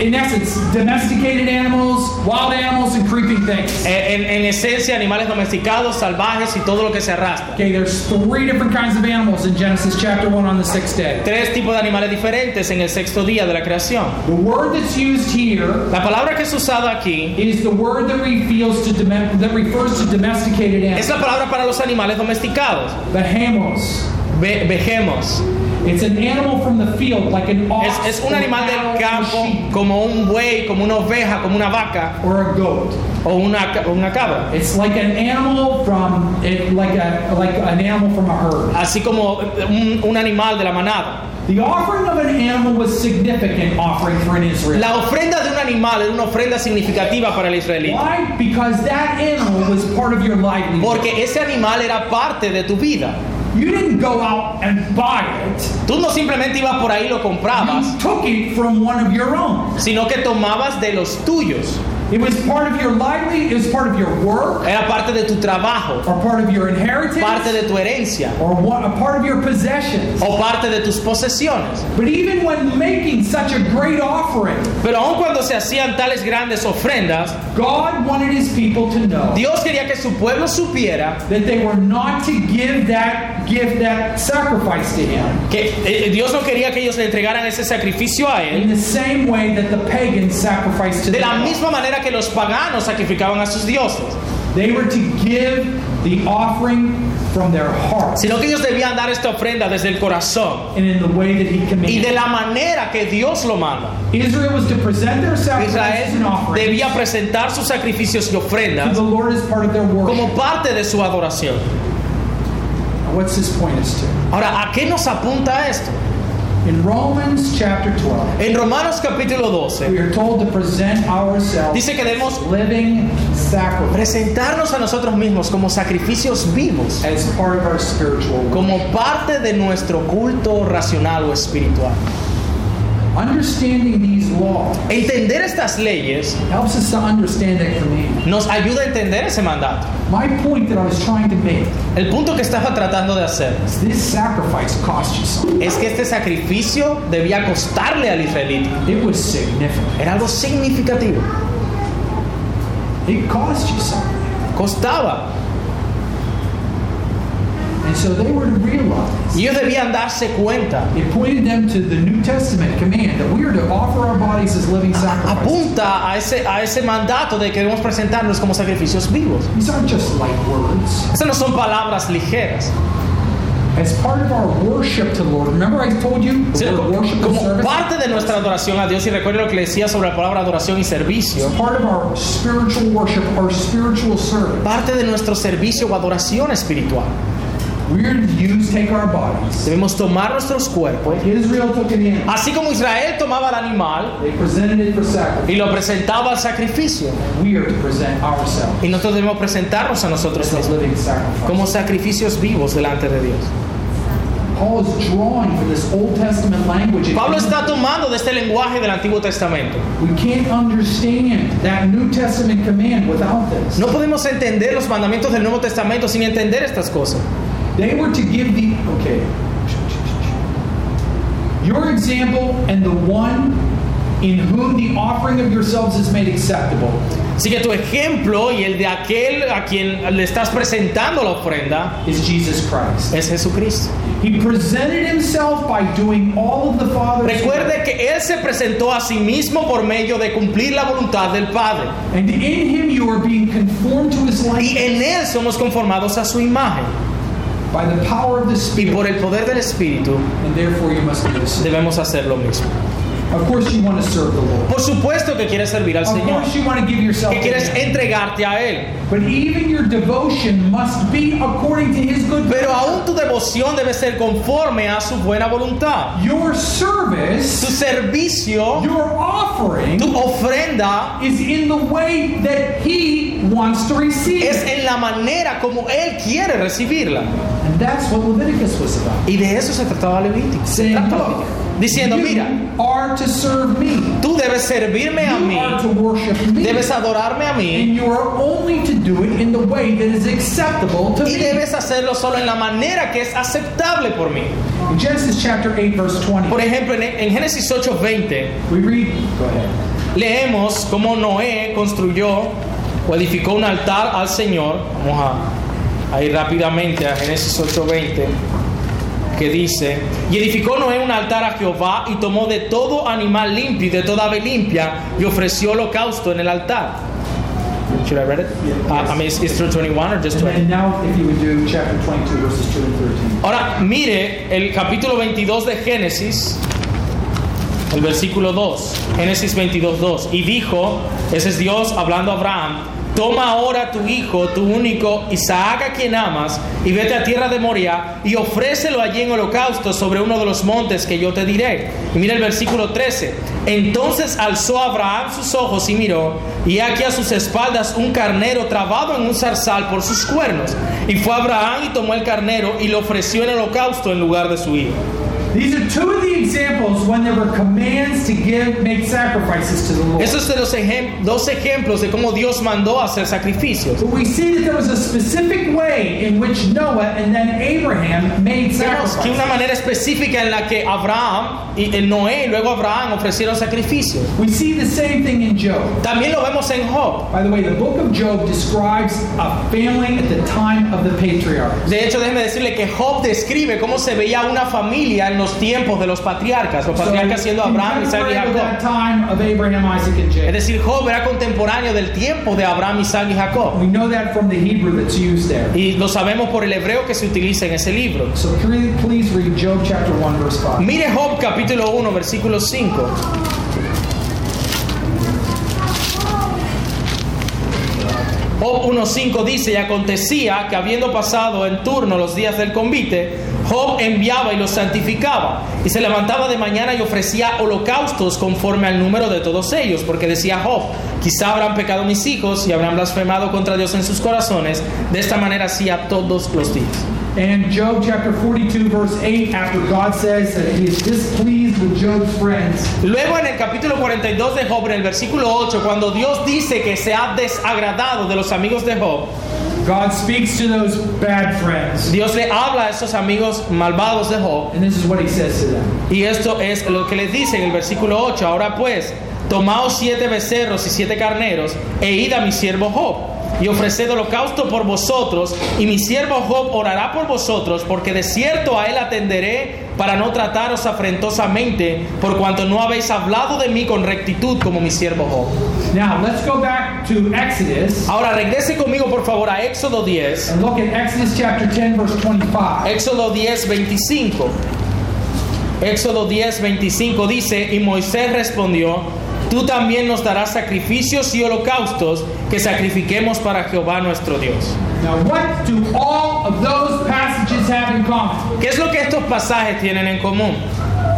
in essence, domesticated animals, wild animals, and creeping things. eh, en, en esencia, animales domesticados, salvajes y todo lo que se arrastra. Okay, there's three different kinds of animals in Genesis chapter 1 on the sixth day. Tres tipos de animales diferentes en el sexto día de la creación. The word that's used here La palabra que es usada aquí is the word that refers to, that refers to domesticated es animals. la palabra para los animales domesticados. Behemos. Ve- vejemos. It's an animal from the field, like an ox, Es, es un animal del campo, como un buey, como una oveja, como una vaca or a goat. o una, una cabra. It's like an animal from it, like a like an animal from a herd. Así como un, un animal de la manada. The offering of an animal was significant offering for an Israel. La ofrenda de un animal era una ofrenda significativa para el israelita. Why? Because that animal was part of your livelihood. Porque ese animal era parte de tu vida. You didn't go out and buy it. Tú no simplemente ibas por ahí y lo comprabas, You took it from one of your own. sino que tomabas de los tuyos. It was part of your livelihood. It was part of your work, Era parte de tu trabajo, or part of your inheritance, parte de tu herencia or what, a part of your possessions. o parte de tus posesiones. But even when making such a great offering, Pero aun cuando se hacían tales grandes ofrendas, God wanted His people to know Dios quería que su pueblo supiera that they were not to give that gift, that sacrifice to Him, que eh, Dios no quería que ellos le entregaran ese sacrificio a él. in the same way that the pagans sacrificed to de la misma manera que los paganos sacrificaban a sus dioses, They were to give the offering from their sino que ellos debían dar esta ofrenda desde el corazón and in the way that He y de commanded. la manera que Dios lo manda. Israel was to present their sacrifices and offerings debía presentar sus sacrificios y to ofrendas the Lord as part of their como parte de su adoración. What's this point us to? Ahora, ¿a qué nos apunta esto? In Romans chapter 12, En Romanos capítulo 12 we are told to present ourselves dice que debemos living presentarnos a nosotros mismos como sacrificios vivos, as part of our spiritual work. como parte de nuestro culto racional o espiritual. Understanding these laws Entender estas leyes helps us to understand that command. nos ayuda a entender ese mandato. My point that I was trying to make El punto que estaba tratando de hacer is this sacrifice cost you something. es que este sacrificio debía costarle al israelita. It was significant. Era algo significativo. It cost you something. Costaba. So they were to realize Y ellos debían darse cuenta. it pointed them to the New Testament command that we are to offer our bodies as living sacrifices. Apunta a ese, a ese mandato de que debemos presentarnos como sacrificios vivos. These aren't just light words. Esas no son palabras ligeras. As part of our worship to the Lord, remember I told you the Sí, worship Como service? parte de nuestra adoración a Dios, y recuerdo lo que decía sobre la palabra adoración y servicio, part of our spiritual worship, our spiritual service. parte de nuestro servicio o adoración espiritual. Debemos tomar nuestros cuerpos, así como Israel tomaba el animal y lo presentaba al sacrificio. We are to present ourselves Y nosotros debemos presentarnos a nosotros mismos como sacrificios vivos delante de Dios. Paul is drawing from this Old Testament language. Pablo está tomando de este lenguaje del Antiguo Testamento. No podemos entender los mandamientos del Nuevo Testamento sin entender estas cosas. They were to give the okay. Your example and the one in whom the offering of yourselves is made acceptable Así que tu ejemplo y el de aquel a quien le estás presentando la ofrenda is Jesus Christ. es Jesucristo. He presented himself by doing all of the Father's. Recuerde que Él se presentó a sí mismo por medio de cumplir la voluntad del Padre. and in him you are being conformed to his Y likeness en Él somos conformados a su imagen. By the power of the Y Spirit, por el poder del Espíritu and therefore you must do the same. debemos hacer lo mismo. Of course, you want to serve the Lord. Por supuesto que quieres servir al Of Señor. course, you want to give yourself Que quieres Him. entregarte a Él. But even your devotion must be according to His good Pero aún tu devoción debe ser conforme a su buena voluntad. Your Tu service, servicio, your offering, tu ofrenda is in the way that He wants to receive. es en la manera como Él quiere recibirla. And that's what Leviticus was about. Y de eso se trataba Levítico. Se Saying, look. Diciendo, mira, you are to serve me. tú debes servirme a mí, are to worship me. debes adorarme a mí And you are only to do it in the way that is acceptable to y me. debes hacerlo solo en la manera que es aceptable por mí. In Genesis chapter 8, verse 20, Por ejemplo, en, en Génesis 8:20 we read, go ahead. leemos cómo Noé construyó o edificó un altar al Señor. Vamos a, a ir rápidamente a Génesis 8:20 que dice, y edificó Noé un altar a Jehová y tomó de todo animal limpio y de toda ave limpia y ofreció holocausto en el altar. Should I read it? Uh, I mean, is, is through 21 or just And 20? then now, if you would do chapter 22, verses 2 and 13. Ahora, mire el capítulo 22 de Génesis, el versículo 2, Génesis 22, 2. Y dijo, ese es Dios hablando a Abraham, toma ahora tu hijo, tu único, Isaac a quien amas, y vete a tierra de Moria y ofrécelo allí en holocausto sobre uno de los montes que yo te diré. Y mira el versículo 13. Entonces alzó Abraham sus ojos y miró, y aquí a sus espaldas un carnero trabado en un zarzal por sus cuernos. Y fue Abraham y tomó el carnero y lo ofreció en holocausto en lugar de su hijo. Examples when there were commands to give, make sacrifices to the Lord. Esos son los ejem- dos ejemplos de cómo Dios mandó hacer sacrificios. But we see that there was a specific way in which Noah and then Abraham made Vemos que una sacrifices. manera específica en la que Abraham y el Noé y luego Abraham ofrecieron sacrificios. We see the same thing in Job. También lo vemos en Job. By the way, the book of Job describes a family at the time of the patriarchs. De hecho, déjeme decirle que Job describe cómo se veía una familia en los tiempos de los patriarcas, los patriarcas siendo Abraham, Isaac y Jacob. Es decir, Job era contemporáneo del tiempo de Abraham, Isaac y Jacob. We know that from the Hebrew that's used there. Y lo sabemos por el hebreo que se utiliza en ese libro. So please, please read Job chapter 1, verse 5. Mire Job capítulo 1, versículo 5. Job 1.5 dice, y acontecía que habiendo pasado en turno los días del convite, Job enviaba y los santificaba, y se levantaba de mañana y ofrecía holocaustos conforme al número de todos ellos, porque decía Job, quizá habrán pecado mis hijos y habrán blasfemado contra Dios en sus corazones, de esta manera hacía todos los días. And Job chapter 42, verse 8, after God says that he is displeased with Job's friends, Luego en el capítulo 42 de Job, en el versículo 8, cuando Dios dice que se ha desagradado de los amigos de Job, God speaks to those bad friends. Dios le habla a esos amigos malvados de Job. And this is what he says to them. Y esto es lo que les dice en el versículo 8. Ahora pues, tomaos siete becerros y siete carneros e id a mi siervo Job y ofreced holocausto por vosotros, y mi siervo Job orará por vosotros, porque de cierto a él atenderé para no trataros afrentosamente, por cuanto no habéis hablado de mí con rectitud como mi siervo Job. Now, let's go back to Exodus Ahora regrese conmigo por favor a Éxodo 10, and look at Exodus chapter 10, verse 25. Éxodo 10, 25. Éxodo 10, 25 dice, y Moisés respondió, tú también nos darás sacrificios y holocaustos que sacrifiquemos para Jehová nuestro Dios. Now, what do all of those passages have in common? ¿Qué es lo que estos pasajes tienen en común?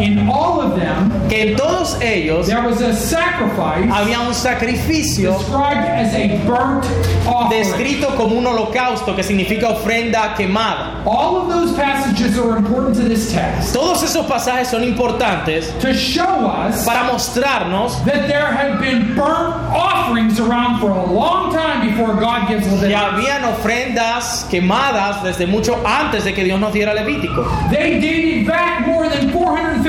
In all of them, Que en todos ellos there was a sacrifice había un sacrificio described as a burnt offering. descrito como un holocausto, que significa ofrenda quemada. All of those passages are important to this text Todos esos pasajes son importantes to show us para mostrarnos that there had been burnt offerings around for a long time before God gives que habían ofrendas quemadas desde mucho antes de que Dios nos diera Levítico. They dated back more than 450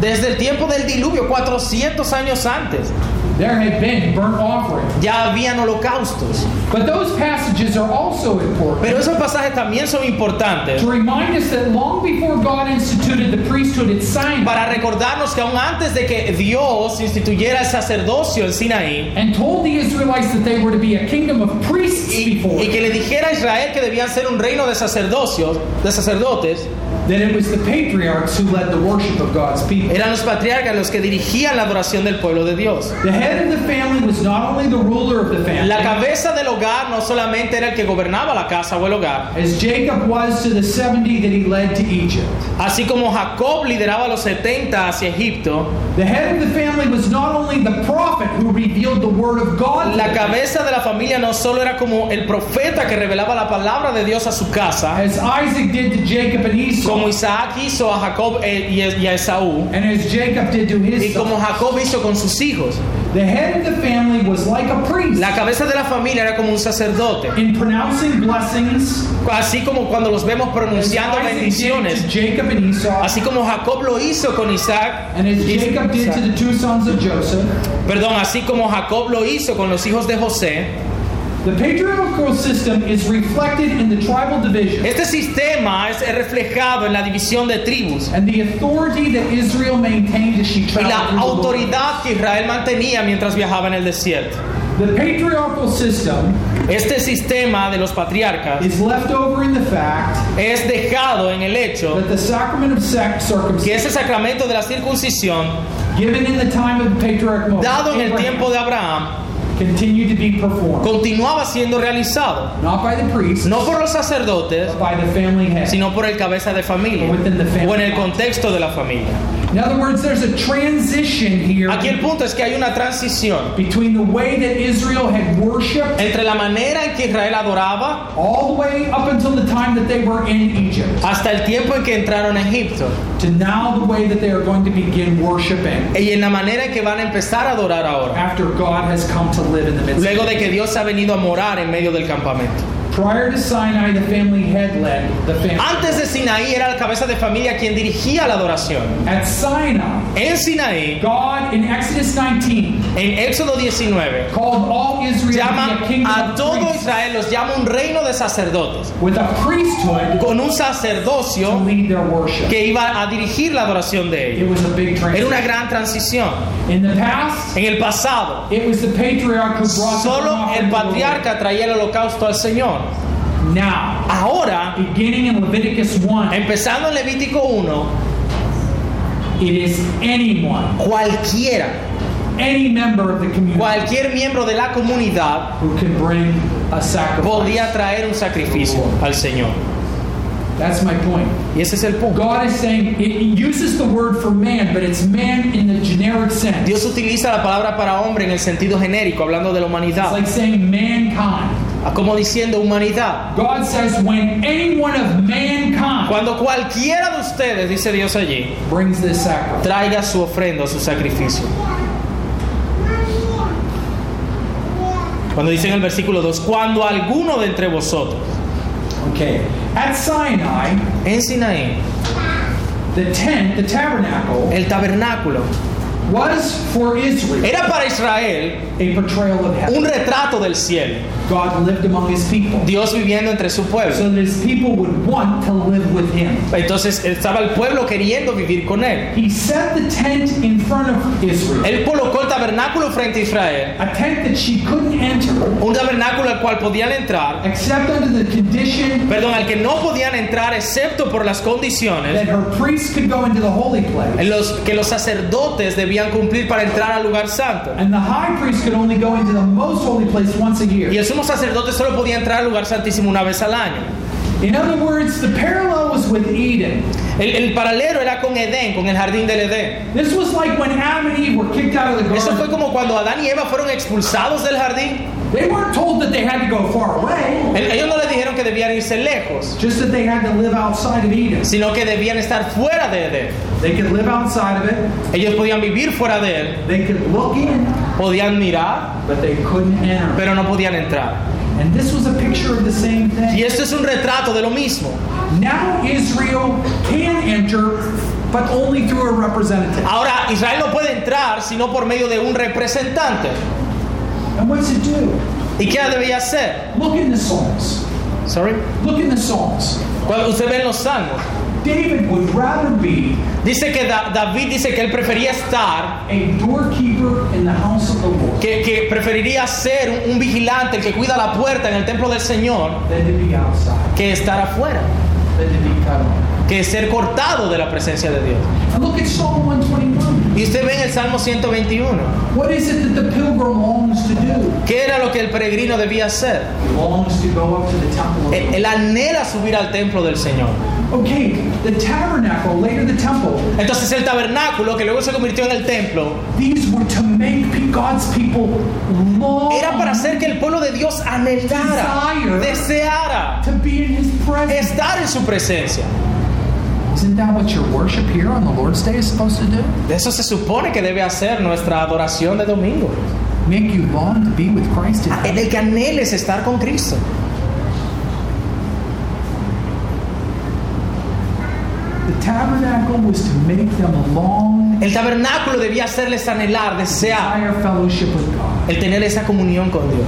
Desde el tiempo del diluvio, 400 años antes, There had been burnt offerings. ya habían holocaustos. But those passages are also important Pero esos pasajes también son importantes to remind us that long before God instituted the priesthood at Sinai para recordarnos que aún antes de que Dios instituyera el sacerdocio en Sinaí and told the Israelites that they were to be a kingdom of priests y, before, y que le dijera a Israel que debían ser un reino de sacerdocios, de sacerdotes, that it was the patriarchs who led the worship of God's people. eran los patriarcas los que dirigían la adoración del pueblo de Dios. The head of the family was not only the ruler of the family, La cabeza del hogar no solamente era el que gobernaba la casa o el hogar, as Jacob was to the 70 that he led to Egypt. así como Jacob lideraba a los 70 hacia Egipto, The head of the family was not only the prophet who revealed the word of God, La cabeza de la familia no solo era como el profeta que revelaba la palabra de Dios a su casa, as Isaac did to Jacob and Esau, como Isaac hizo a Jacob eh, y a Esaú, and as Jacob did to y his como. Jacob hizo con sus hijos. The head of the family was like a priest La cabeza de la familia era como un sacerdote, in pronouncing blessings, así como cuando los vemos as pronunciando bendiciones, to Jacob and Esau, así como Jacob lo hizo con Isaac, and as Jacob did to the two sons of Joseph. perdón, así como Jacob lo hizo con los hijos de José. Este sistema es reflejado en la división de tribus and the authority that Israel maintained as she y la autoridad que Israel mantenía mientras viajaba en el desierto. The patriarchal system Este sistema de los patriarcas is left over in the fact es dejado en el hecho that the sacrament of que circumcision ese sacramento de la circuncisión, given in the time of the patriarch Moses dado en el tiempo de Abraham, continued to be performed continuaba siendo realizado, not by the priests no por los sacerdotes, but by the family head. sino por el cabeza de familia Within the family. o en el contexto de la familia. In other words, there's a transition here Aquí el punto es que hay una transición between the way that Israel had worshipped entre la manera en que Israel adoraba all the way up until the time that they were in Egypt hasta el tiempo en que entraron a Egipto. to now the way that they are going to begin worshiping y en la manera en que van a empezar a adorar ahora, after God has come to live in the midst luego de que Dios ha venido a morar en medio del campamento. Prior to Sinai, the family head led the family. Antes de Sinaí era la cabeza de familia quien dirigía la adoración. At Sinai, En Sinaí, God in Exodus 19 en Éxodo 19, called all Israel to llama a kingdom a todo Israel, los llama un reino de sacerdotes, with a priesthood con un to sacerdocio lead their worship. que iba a dirigir la adoración de It ellos. was a big Era una gran transición. In the past, En el pasado, it was the patriarch who brought solo el to the Lord. patriarca traía el holocausto al Señor. Now, Ahora, beginning in Leviticus 1, empezando en Levítico 1, it is anyone, cualquiera, any member of the community cualquier miembro de la comunidad who can bring a sacrifice. podía traer un sacrificio al Señor. That's my point. Y ese es el punto. God is saying it uses the word for man, but it's man in the generic sense. Dios utiliza la palabra para hombre en el sentido genérico, hablando de la It's humanidad, like saying mankind. Como diciendo humanidad. God says when anyone of mankind Cuando cualquiera de ustedes, dice Dios allí, brings this sacrifice. traiga su ofrenda, su sacrificio. Cuando dice en el versículo 2, cuando alguno de entre vosotros, Okay. At Sinai, en Sinaí, the tent, the tabernacle, el tabernáculo, was for Israel era para Israel a portrayal of heaven. un retrato del cielo. God lived among his people Dios viviendo entre su pueblo. so that his people would want to live with him. Entonces estaba el pueblo queriendo vivir con él. He set the tent in front of Israel, Él colocó el tabernáculo frente a Israel, a tent that she couldn't enter un tabernáculo al cual podían entrar, except under the condition perdón, al que no podían entrar excepto por las condiciones that her priests could go into the holy place en los que los sacerdotes debían cumplir para entrar al lugar santo. and the high priest could only go into the most holy place once a Y el sumo sacerdote solo podía entrar al lugar santísimo una vez al año. In other words, the parallel was with Eden. El, el paralelo era con Edén, con el jardín del Edén. This was like when Adam and Eve were kicked out of the Eso fue garden. como cuando Adán y Eva fueron expulsados del jardín. They weren't told that they had to go far away, El- Ellos no les dijeron que debían irse lejos, just that they had to live outside of Eden. sino que debían estar fuera de Edén. They could live outside of it, Ellos podían vivir fuera de él, they could look in, podían mirar, but they couldn't enter. pero no podían entrar. And this was a picture of the same Y thing. esto es un retrato de lo mismo. Now Israel can enter, but only through a representative. Ahora, Israel no puede entrar sino por medio de un representante. And what's it do? ¿Y qué debía hacer? Look in the Psalms. Sorry. Look in the Psalms. Cuando usted ve en los salmos, David would rather be dice que Da- David dice que él prefería estar, a doorkeeper in the house of the Lord que, que preferiría ser un, un vigilante el que cuida la puerta en el templo del Señor, than to be outside, que estar afuera, than to be cut off. que ser cortado de la presencia de Dios. And look at Psalm 121. Y usted ve en el Salmo 121, What is it that the pilgrim longs to do? ¿qué era lo que el peregrino debía hacer? He longs to go up to the temple of the Él, él anhela subir al templo del Señor. Okay, the tabernacle, later the temple, Entonces el tabernáculo, que luego se convirtió en el templo, these were to make God's people long era para hacer que el pueblo de Dios anhelara, deseara to be in His presence. estar en su presencia. Isn't that what your worship here on the Lord's Day is supposed to do? De eso se supone que debe hacer nuestra adoración de domingo. Make you long to be with Christ in En heaven. el que anheles estar con Cristo. The tabernacle was to make them long El tabernáculo debía hacerles anhelar, desear, fellowship with God. el tener esa comunión con Dios.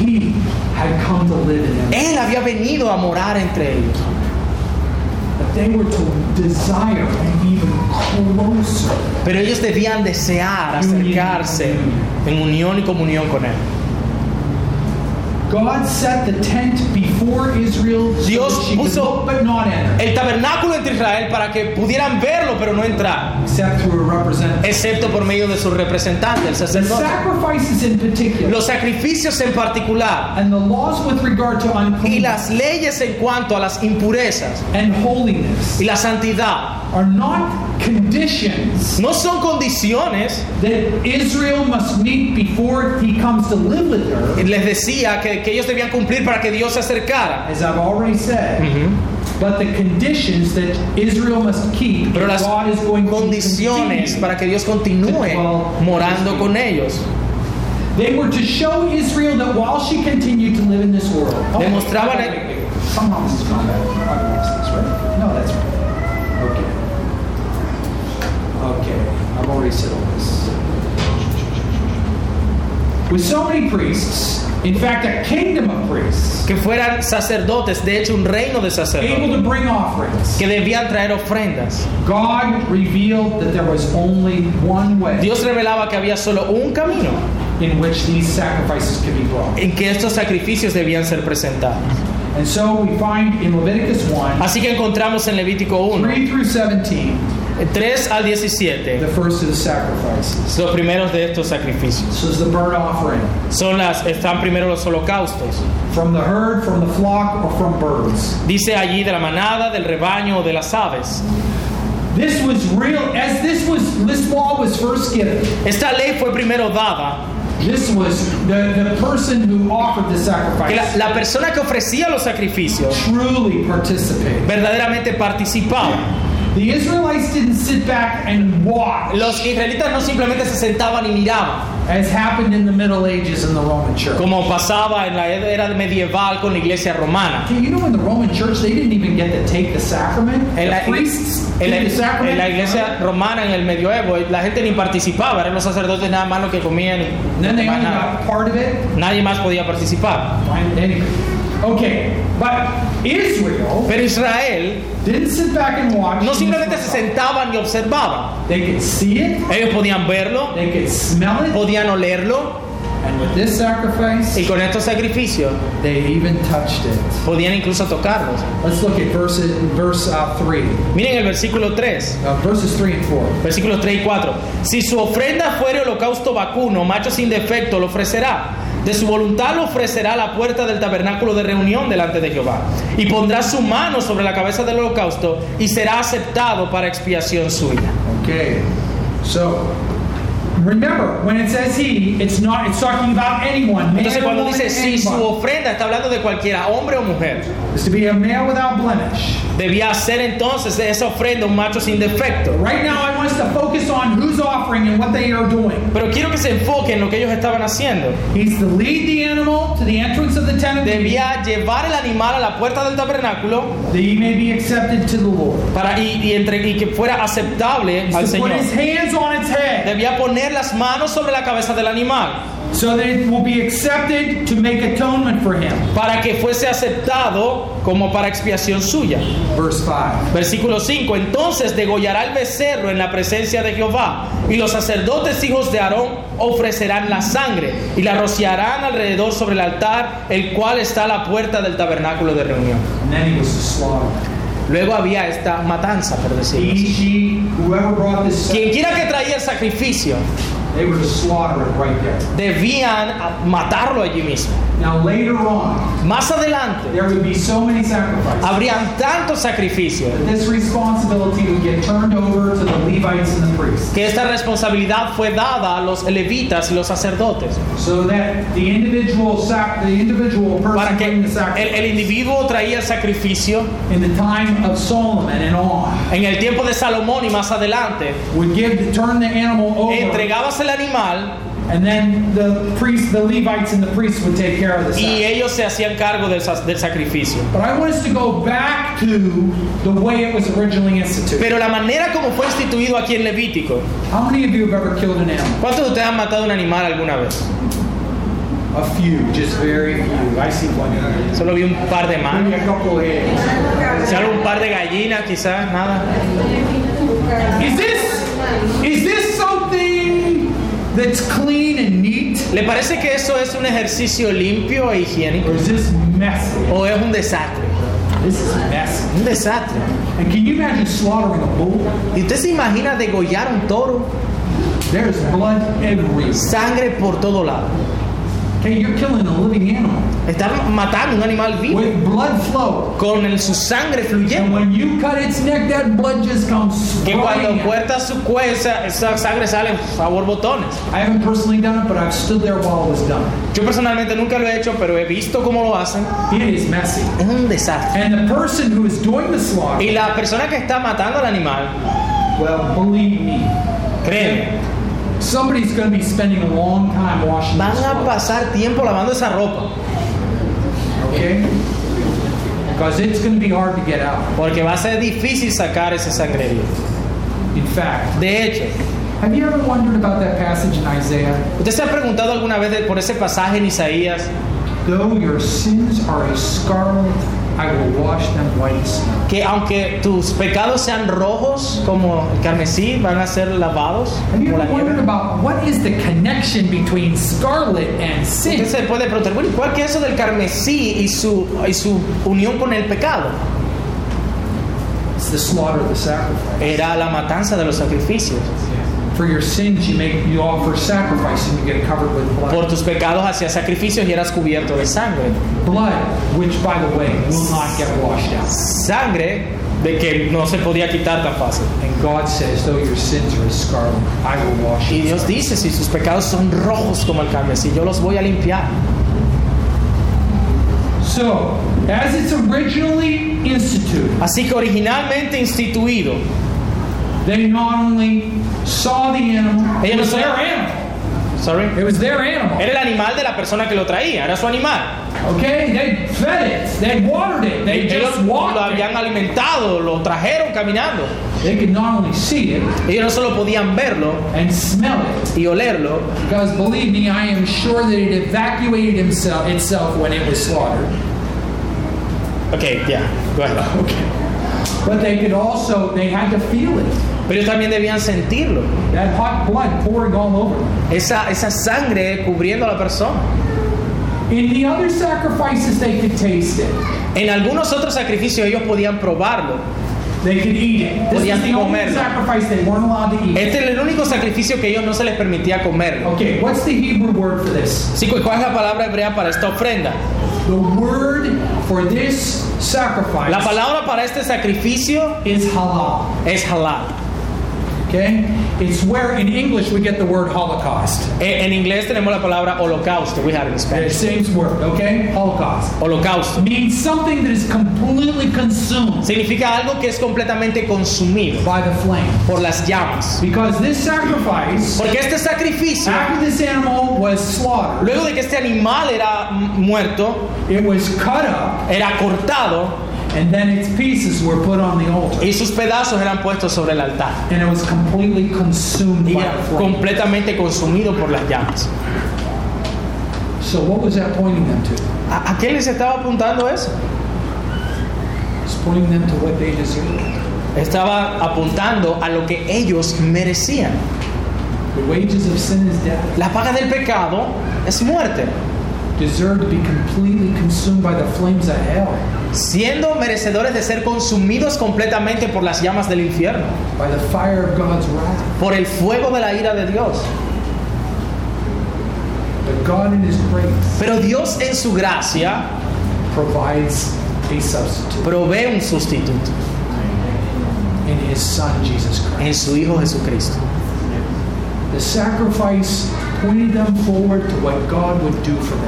He had come to live in them. Él había venido a morar entre ellos. Pero ellos debían desear acercarse en unión y comunión con Él. God set the tent before Israel so Dios puso- look but not enter, El tabernáculo entre Israel para que pudieran verlo pero no entrar, excepto por medio de su representante, el The sacerdote. sacrifices in particular Los sacrificios en particular and the laws with regard to y las leyes en cuanto a las impurezas and holiness y la santidad are not conditions no son condiciones. that Israel must meet before he comes to live with her. Les decía que, que ellos debían cumplir para que Dios se acercara. As I've already said, but the conditions that Israel must keep Pero las God is going to condiciones continue. para que Dios continúe morando con ellos. They were to show Israel that while she continued to live in this world, Demostraban wait, el- wait, wait. Somehow this is this, right? No, that's right. Okay. Okay, I've already said all this. With so many priests, in fact, a kingdom of priests, Que fueran sacerdotes, de hecho un reino de able sacerdotes, to bring offerings, que debían traer ofrendas. God revealed that there was only one way Dios revelaba que había solo un camino in which these sacrifices could be brought. en que estos sacrificios debían ser presentados. And so we find in Leviticus 1, Así que encontramos en Levítico 1, 3 through 17, 3 al the 17, first of the sacrifices. los primeros de estos sacrificios. Is the burnt offering Son las, están primero los holocaustos. from the herd, from the flock, or from birds. Dice allí de la manada, del rebaño o de las aves. This was real, as this was, this law was first given. Esta ley fue primero dada, This was the, the person who offered the que la, sacrifice la persona que ofrecía los sacrificios truly participated. verdaderamente participaba. The Israelites didn't sit back and watch, Los israelitas no simplemente se sentaban y miraban, as happened in the Middle Ages in the Roman Church. como pasaba en la era medieval con la iglesia romana. Okay, you know in the Roman Church they didn't even get to take the sacrament. En la, the priests en la- the sacrament. en la iglesia romana, en el medioevo, la gente ni participaba, eran los sacerdotes nada más los que comían y they más nada. part of it. Nadie más podía participar. Anyway. Okay, but Israel Pero Israel didn't sit back and watch. no simplemente se sentaban y observaban, They could see it, ellos podían verlo, they could smell it, podían olerlo and with this sacrifice, y con estos sacrificios they even touched it. podían incluso tocarlos. Let's look at verse, verse uh, 3. Miren el versículo 3. Uh, verses 3 and 4. Versículos 3 y 4. Si su ofrenda fuere holocausto vacuno, macho sin defecto, lo ofrecerá. De su voluntad lo ofrecerá la puerta del tabernáculo de reunión delante de Jehová. Y pondrá su mano sobre la cabeza del holocausto y será aceptado para expiación suya. Remember when it says he, it's not. It's talking about anyone. Entonces cuando dice si su ofrenda está hablando de cualquiera, hombre o mujer, Is to be a male without blemish. debía ser entonces esa ofrenda un macho sin defecto. Right now, I want us to focus on who's offering and what they are doing. Pero quiero que se enfoque en lo que ellos estaban haciendo. He's to lead the animal to the entrance of the tent Debía llevar el animal a la puerta del tabernáculo that he may be accepted to the Lord. para y, y entre, y que fuera aceptable al to put Señor. his hands on its head Debía poner las manos sobre la cabeza del animal so that it will be accepted to make atonement for him. para que fuese aceptado como para expiación suya. Verse 5. Versículo 5. Entonces degollará el becerro en la presencia de Jehová y los sacerdotes hijos de Aarón ofrecerán la sangre y la rociarán alrededor sobre el altar, el cual está a la puerta del tabernáculo de reunión. And then he was to slaughter. Luego había esta matanza, por decirlo así. She, whoever brought this, Quien quiera que traía el sacrificio, they were to slaughter it right there. debían matarlo allí mismo. Now later on, Más adelante, there would be so many sacrifices. habrían tantos sacrificios This responsibility would get turned over to the Levites and the priests, que esta responsabilidad fue dada a los levitas y los sacerdotes so that the individual sac, the individual person para que bringing the el, sacrifice el individuo traía el sacrificio in the time of Solomon and on en el tiempo de Salomón y más adelante would give turn the animal over, entregabas el animal and then the priests, the Levites and the priests would take care of the y sacrifice. ellos se hacían cargo del, del sacrificio But I want us to go back to the way it was originally instituted. pero la manera como fue instituido aquí en Levítico How many of you have ever killed an animal? ¿cuántos de ustedes han matado un animal alguna vez? A few, just very few. I see one solo vi un par de manos Maybe a couple of eggs. Quizá un par de gallinas quizás nada Is this is this that's clean and neat, ¿le parece que eso es un ejercicio limpio e higiénico? or is this messy? ¿o es un desastre? This is messy. un desastre And can you imagine slaughtering a bull? ¿y usted se imagina degollar un toro? There's blood everywhere. sangre por todo lado Okay, you're killing a living animal Están matando un animal vivo with blood flow. con el- su sangre And fluyendo. when you cut its neck, that blood just comes Que cuando spraying out. corta su cuerpo, esa sangre sale sabor botones. I haven't personally done it, but I've stood there while it was done. Yo personalmente nunca lo he hecho, pero he visto cómo lo hacen. It is messy. Es un desastre. And the person who is doing the slaughter, Y la persona que está matando al animal, well, believe me, créeme, somebody's going to be spending a long time washing van a pasar tiempo lavando esa ropa. okay? Because it's going to be hard to get out. Porque va a ser difícil sacar ese sangrerío. In fact, De hecho, have you ever wondered about that passage in Isaiah? ¿usted se ha preguntado alguna vez por ese pasaje en Isaías? Though your sins are as scarlet, I will wash them white as snow. Que aunque tus pecados sean rojos como el carmesí, van a ser lavados Have you como la ever wondered nieve. about what is the connection between scarlet and sin? Usted se puede preguntar, bueno, ¿cuál que es eso del carmesí y su, y su unión con el pecado? It's the slaughter of the sacrifice. Era la matanza de los sacrificios. For your sins, you make you offer sacrifice and you get covered with blood. Por tus pecados hacías sacrificios y eras cubierto de sangre. Blood, which, by the way, will not get washed out. Sangre de que no se podía quitar tan fácil. And God says, though your sins are scarlet, I will wash Y. Dios dice, si sus pecados son rojos como el carmesí, yo los voy a limpiar. So, as it's originally instituted, Así que originalmente instituido, they not only saw the animal, it was their animal. sorry, It was their animal. era el animal de la persona que lo traía, era su animal. Okay, they fed it, they watered it, they Ellos just lo walked habían it. alimentado, lo trajeron caminando. They could not only see it Ellos no solo podían verlo and smell it, y olerlo, because believe me, I am sure that it evacuated himself, itself when it was slaughtered. ok, ya, go ahead. Okay. But they could also, they had to feel it. Pero ellos también debían sentirlo, That hot blood pouring all over them. esa, esa sangre cubriendo a la persona. In the other sacrifices, they could taste it. En algunos otros sacrificios ellos podían probarlo. They could eat it. This Podían is the only comerlo. sacrifice they weren't allowed to eat. Este es el único sacrificio que ellos no se les permitía comerlo. Okay, what's the Hebrew word for this? Sí, ¿cuál es la palabra hebrea para esta ofrenda? The word for this sacrifice La palabra para este sacrificio is halal. es halal. Okay? It's where in English we get the word Holocaust. En, en inglés tenemos la palabra holocausto, we have it in The Spanish. same word, okay? Holocaust. Holocausto. Means something that is completely consumed Significa algo que es completamente consumido by the flame. por las llamas. Because this sacrifice, Porque este sacrificio, after this animal was slaughtered, luego de que este animal era muerto, it was cut up, era cortado and then its pieces were put on the altar. y sus pedazos eran puestos sobre el altar. And it was completely consumed Y by era the completamente consumido por las llamas. So what was that pointing them to? ¿A, a qué les estaba apuntando eso? It's pointing them to what they deserve. Estaba apuntando a lo que ellos merecían. The wages of sin is death. La paga del pecado es muerte. Deserve to be completely consumed by the flames of hell, siendo merecedores de ser consumidos completamente por las llamas del infierno, by the fire of God's wrath. por el fuego de la ira de Dios. But God in His grace Pero Dios en su gracia provides a substitute provee un sustituto in His Son Jesus Christ. en su Hijo Jesucristo. The sacrifice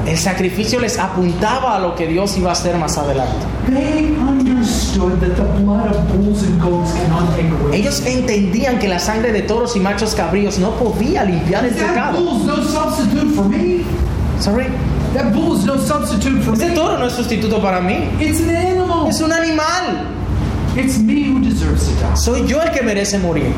El sacrificio les apuntaba a lo que Dios iba a hacer más adelante. They understood that the blood of bulls and goats cannot take away. Ellos entendían que la sangre de toros y machos cabríos no podía limpiar el That pecado. bull's no substitute for me. Sorry. That bull is no substitute for Ese toro no es sustituto para mí. It's an animal. Es un animal. It's me who deserves to die. Soy yo el que merece morir.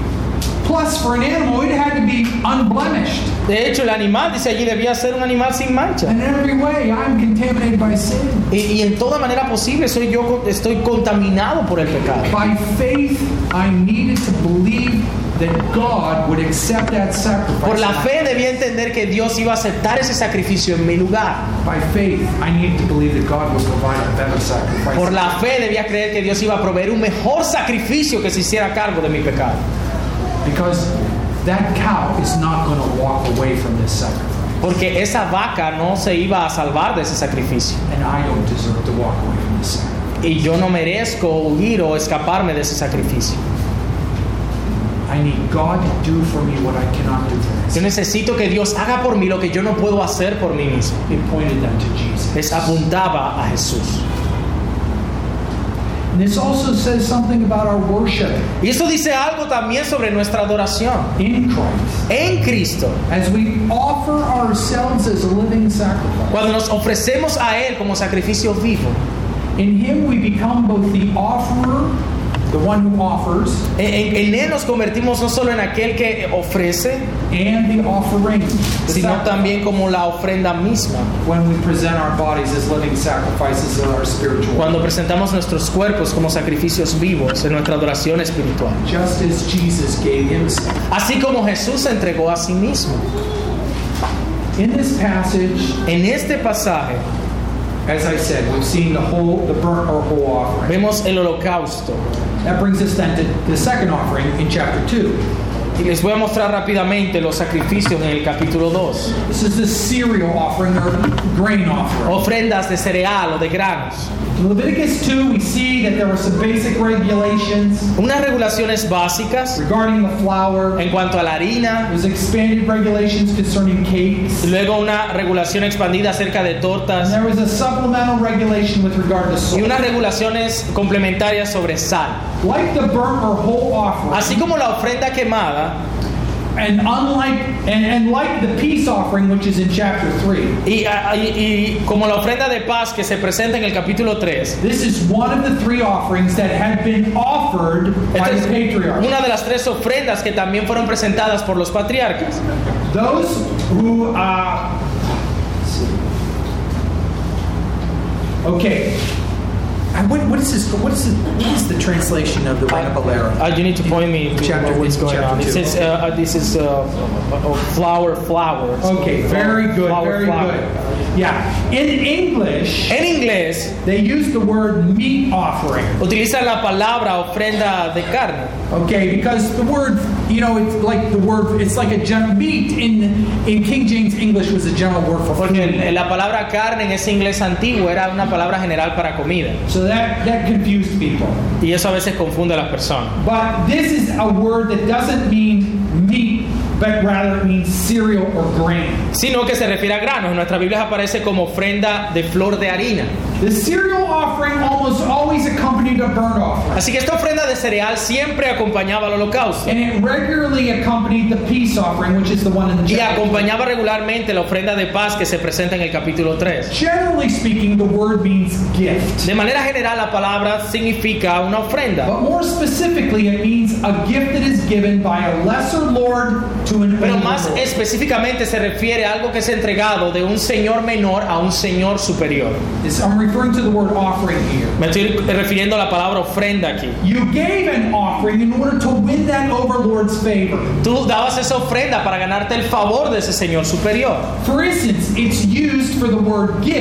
Plus, for an animal, it had to be unblemished. De hecho, el animal, dice allí, debía ser un animal sin mancha. In every way, I'm contaminated by sin. Y, y en toda manera posible soy yo estoy contaminado por el pecado. By faith, I needed to believe that God would accept that sacrifice. Por la fe debía entender que Dios iba a aceptar ese sacrificio en mi lugar. By faith, I needed to believe that God would provide a better sacrifice. Por la fe debía creer que Dios iba a proveer un mejor sacrificio que se hiciera cargo de mi pecado. Because that cow is not going to walk away from this sacrifice. Porque esa vaca no se iba a salvar de ese sacrificio. And I don't deserve to walk away from this sacrifice. Y yo no merezco huir o escaparme de ese sacrificio. I need God to do for me what I cannot do for Yo necesito que Dios haga por mí lo que yo no puedo hacer por mí mismo. It pointed them to Jesus. Les apuntaba a Jesús. And this also says something about our worship Y esto dice algo también sobre nuestra adoración in Christ. en Cristo. As we offer ourselves as a living sacrifice, Cuando nos ofrecemos a Él como sacrificio vivo, in Him we become both the offerer, the one who offers, en, en- Él nos convertimos no solo en aquel que ofrece, and the offering. The sino sacrifice. también como la ofrenda misma. when we present our bodies as living sacrifices of our spiritual Cuando presentamos nuestros cuerpos como sacrificios vivos en nuestra adoración espiritual. just as Jesus gave himself. Así como Jesús se entregó a sí mismo. In this passage, En este pasaje as I said, we've seen the whole, the burnt or whole offering. vemos el holocausto. That brings us then to the second offering in chapter 2. Y les voy a mostrar rápidamente los sacrificios en el capítulo 2. This is the cereal offering or grain offering. Ofrendas de cereal o de granos. In Leviticus 2, we see that there were some basic regulations Unas regulaciones básicas regarding the flour. en cuanto a la harina, There's expanded regulations concerning cakes. luego una regulación expandida acerca de And tortas there was a supplemental regulation with regard to y salt. unas regulaciones complementarias sobre sal. Like the burnt or whole offering, Así como la ofrenda quemada and unlike and, and like the peace offering, which is in chapter 3, y, y- y como la ofrenda de paz que se presenta en el capítulo 3. this is one of the three offerings that had been offered by the patriarchs. una de las tres ofrendas que también fueron presentadas por los patriarcas. Those who, uh, okay, What, what is this? What is the, what is the translation of the Reina Valera? Uh, you need to point me to Chapter- what's going on. It two. says uh, uh, this is uh, uh, uh, flower, flowers. okay, very good, Flower, very flower. good. Yeah, in English, En inglés they use the word meat offering. utilizan la palabra ofrenda de carne. Okay, because the word, you know, it's like the word, it's like a gen- meat in in King James English was a general word for Porque food. el- la palabra carne en ese inglés antiguo era una palabra general para comida. So that that confused people. Y eso a veces confunde a las personas. But this is a word that doesn't mean meat, but rather means cereal or grain. Sino que se refiere a granos. En nuestras Biblias aparece como ofrenda de flor de harina. The cereal offering almost always accompanied a burnt offering. Así que esta ofrenda de cereal siempre acompañaba al holocausto. And it regularly accompanied the peace offering, which is the one in the Y acompañaba regularmente la ofrenda de paz que se presenta en el capítulo 3. Generally speaking, the word means gift. De manera general, la palabra significa una ofrenda. But more specifically, it means a gift that is given by a lesser lord Pero más específicamente se refiere a algo que es entregado de un señor menor a un señor superior. I'm referring to the word offering here. Me estoy refiriendo a la palabra ofrenda aquí. You gave an offering in order to win that overlord's favor. Tú dabas esa ofrenda para ganarte el favor de ese señor superior. For instance, it's used for the word gift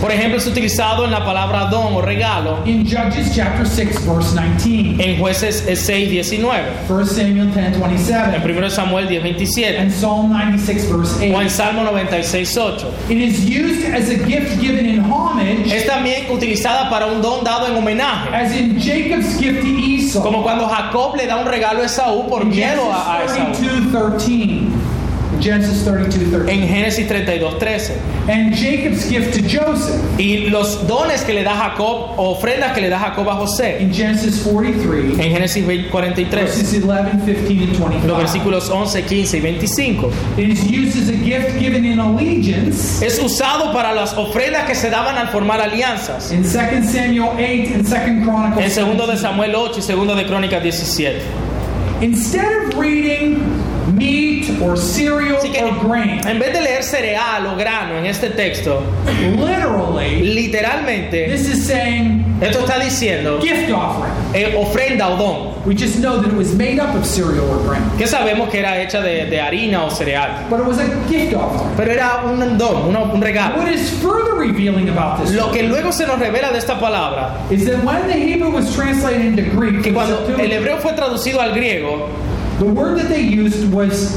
Por ejemplo, es utilizado en la palabra don o regalo in Judges chapter 6, verse 19, en jueces 6, 19, 1 Samuel 10, en 27, 1 Samuel 10, 27 and Psalm 96, verse o en 8. Salmo 96, 8. It is used as a gift given in homage, Es también utilizada para un don dado en homenaje. as in Jacob's gift to Esau. Como cuando Jacob le da un regalo a Esaú por miedo a, Esaú. 32, 13. Genesis 32, 13. En Génesis 32, 13. And Jacob's gift to Joseph Y los dones que le da Jacob, ofrendas que le da Jacob a José. in Genesis 43, En Génesis 20, 43. verses 11, 15, and 25. Los versículos 11, 15 y 25. It is used as a gift given in allegiance Es usado para las ofrendas que se daban al formar alianzas. in 2 Samuel 8 and 2 Chronicles. En segundo de 17. Samuel 8 y segundo de Crónicas 17. Instead of reading meat or cereal Así que or grain, en vez de leer cereal o grano en este texto, literally, literalmente this is saying esto está diciendo gift offering. eh, ofrenda o don. We just know that it was made up of cereal or grain, Que sabemos que era hecha de, de harina o cereal. but it was a gift offering. Pero era un don, una- un regalo. What is further revealing about this Lo que luego se nos revela de esta palabra, is that when the Hebrew was translated into Greek, que cuando el hebreo fue traducido al griego, the word that they used was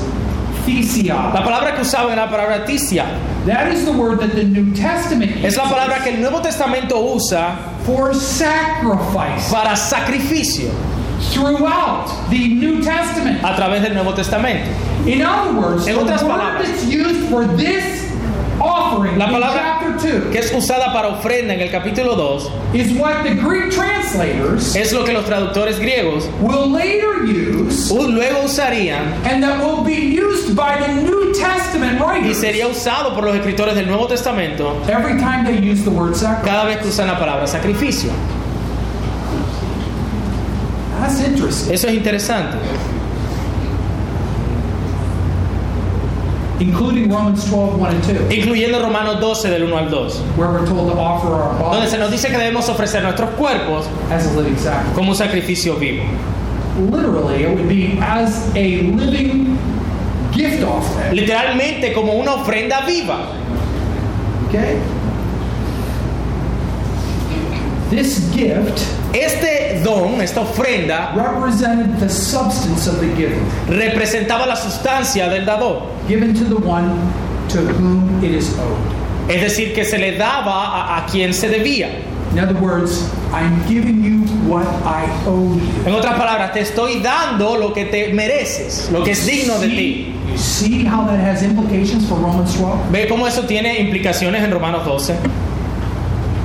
la palabra que usaban era la palabra tisia. That is the word that the New Testament Es la uses palabra que el Nuevo Testamento usa for sacrifice para sacrificio throughout the New Testament. a través del Nuevo Testamento. In other words, En the otras word palabras, that's used for this offering La in palabra chapter 2 que es usada para ofrenda en el capítulo 2 is what the Greek translators es lo que los traductores griegos will later use luego usarían and that will be used by the New Testament y sería usado por los escritores del Nuevo Testamento every time they use the word sacrifice. cada vez que usan la palabra sacrificio. That's interesting. Eso es interesante. Including Romans 12, 1 and 2, Incluyendo Romanos 12 del 1 al 2, where we're told to offer our donde bodies se nos dice que debemos ofrecer nuestros cuerpos as a living sacrifice. como un sacrificio vivo. Literally, it would be as a living gift offering. Literalmente como una ofrenda viva. Okay? This gift Este don, esta ofrenda, represented the substance of the giver, representaba la sustancia del dador. given to the one to whom it is owed. Es decir, que se le daba a, a quien se debía. In other words, I'm giving you what I owe you. En otras palabras, te estoy dando lo que te mereces, lo que es digno de ti. See, you see how that has implications for Romans 12? ¿Ve cómo eso tiene implicaciones en Romanos 12? We're not giving we're not giving ourselves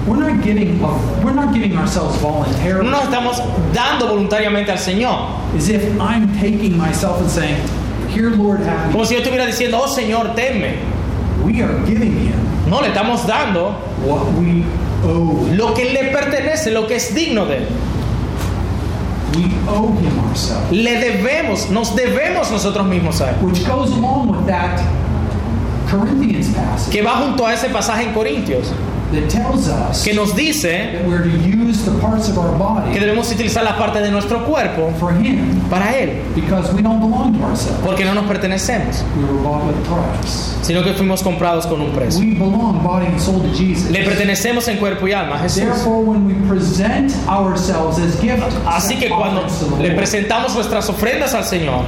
No nos estamos dando voluntariamente al Señor. as if I'm taking myself and saying, "Here, Lord, have me." Como si yo estuviera diciendo, oh Señor, tenme. We are giving Him No, le estamos dando what we owe. lo que le pertenece, lo que es digno de él. We owe Him ourselves, Le debemos, nos debemos nosotros mismos a él. which goes along with that Corinthians passage Que va junto a ese pasaje en Corintios, que nos dice that we're to use the parts of our que body debemos utilizar las partes de nuestro cuerpo para él, porque no nos pertenecemos, sino que fuimos comprados con un precio. Le pertenecemos en cuerpo y alma a Jesús. Así que cuando le presentamos nuestras ofrendas al Señor,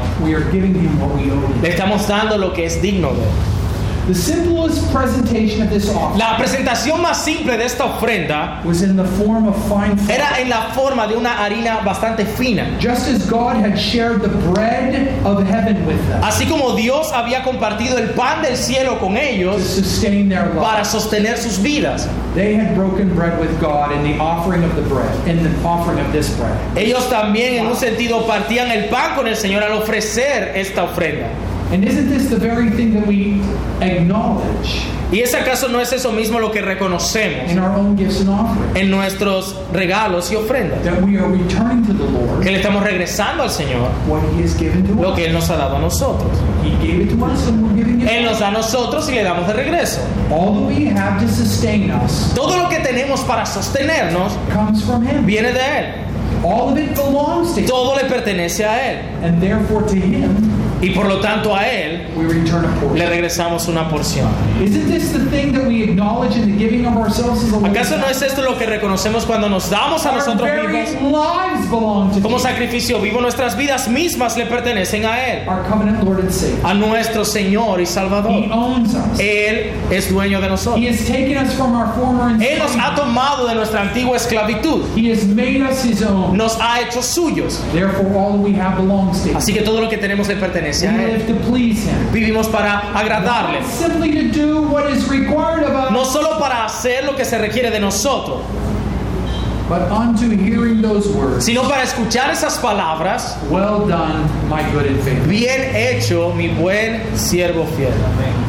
le estamos dando lo que es digno de él. The simplest presentation of this offering La presentación más simple de esta ofrenda was in the form of fine flour. era en la forma de una harina bastante fina. Just as God had shared the bread of heaven with them Así como Dios había compartido el pan del cielo con to ellos sustain their para sostener sus vidas. they had broken bread with God in the offering of the bread, in the offering of this bread. Ellos también en un sentido partían el pan con el Señor al ofrecer esta ofrenda. And isn't this the very thing that we acknowledge ¿Y es acaso no es eso mismo lo que reconocemos in our own gifts and offerings? en nuestros regalos y ofrendas? That we are returning to the Lord Que le estamos regresando al Señor what He has given to lo us. que Él nos ha dado a nosotros. He gave it to us and we're giving it. Él nos da a nosotros y le damos de regreso. All that we have to sustain us Todo lo que tenemos para sostenernos comes from Him. viene de Él. All of it belongs to Him. Todo le pertenece a Él. And therefore to Him Y por lo tanto a Él we return a le regresamos una porción. Isn't this the thing that we acknowledge in the giving of ourselves as a living ¿Acaso no es esto lo que reconocemos cuando nos damos a nosotros mismos como sacrificio vivo? Nuestras vidas mismas le pertenecen a Él, a nuestro Señor y Salvador. Él es dueño de nosotros. Él nos ha tomado de nuestra antigua esclavitud. Nos ha hecho suyos. Así que todo lo que tenemos le pertenece We a Él. live to please Him. Vivimos para agradarle. Not simply to do what is required of us, No solo para hacer lo que se requiere de nosotros, but unto hearing those words. sino para escuchar esas palabras. Well done, my good and faithful. Bien hecho, mi buen siervo fiel.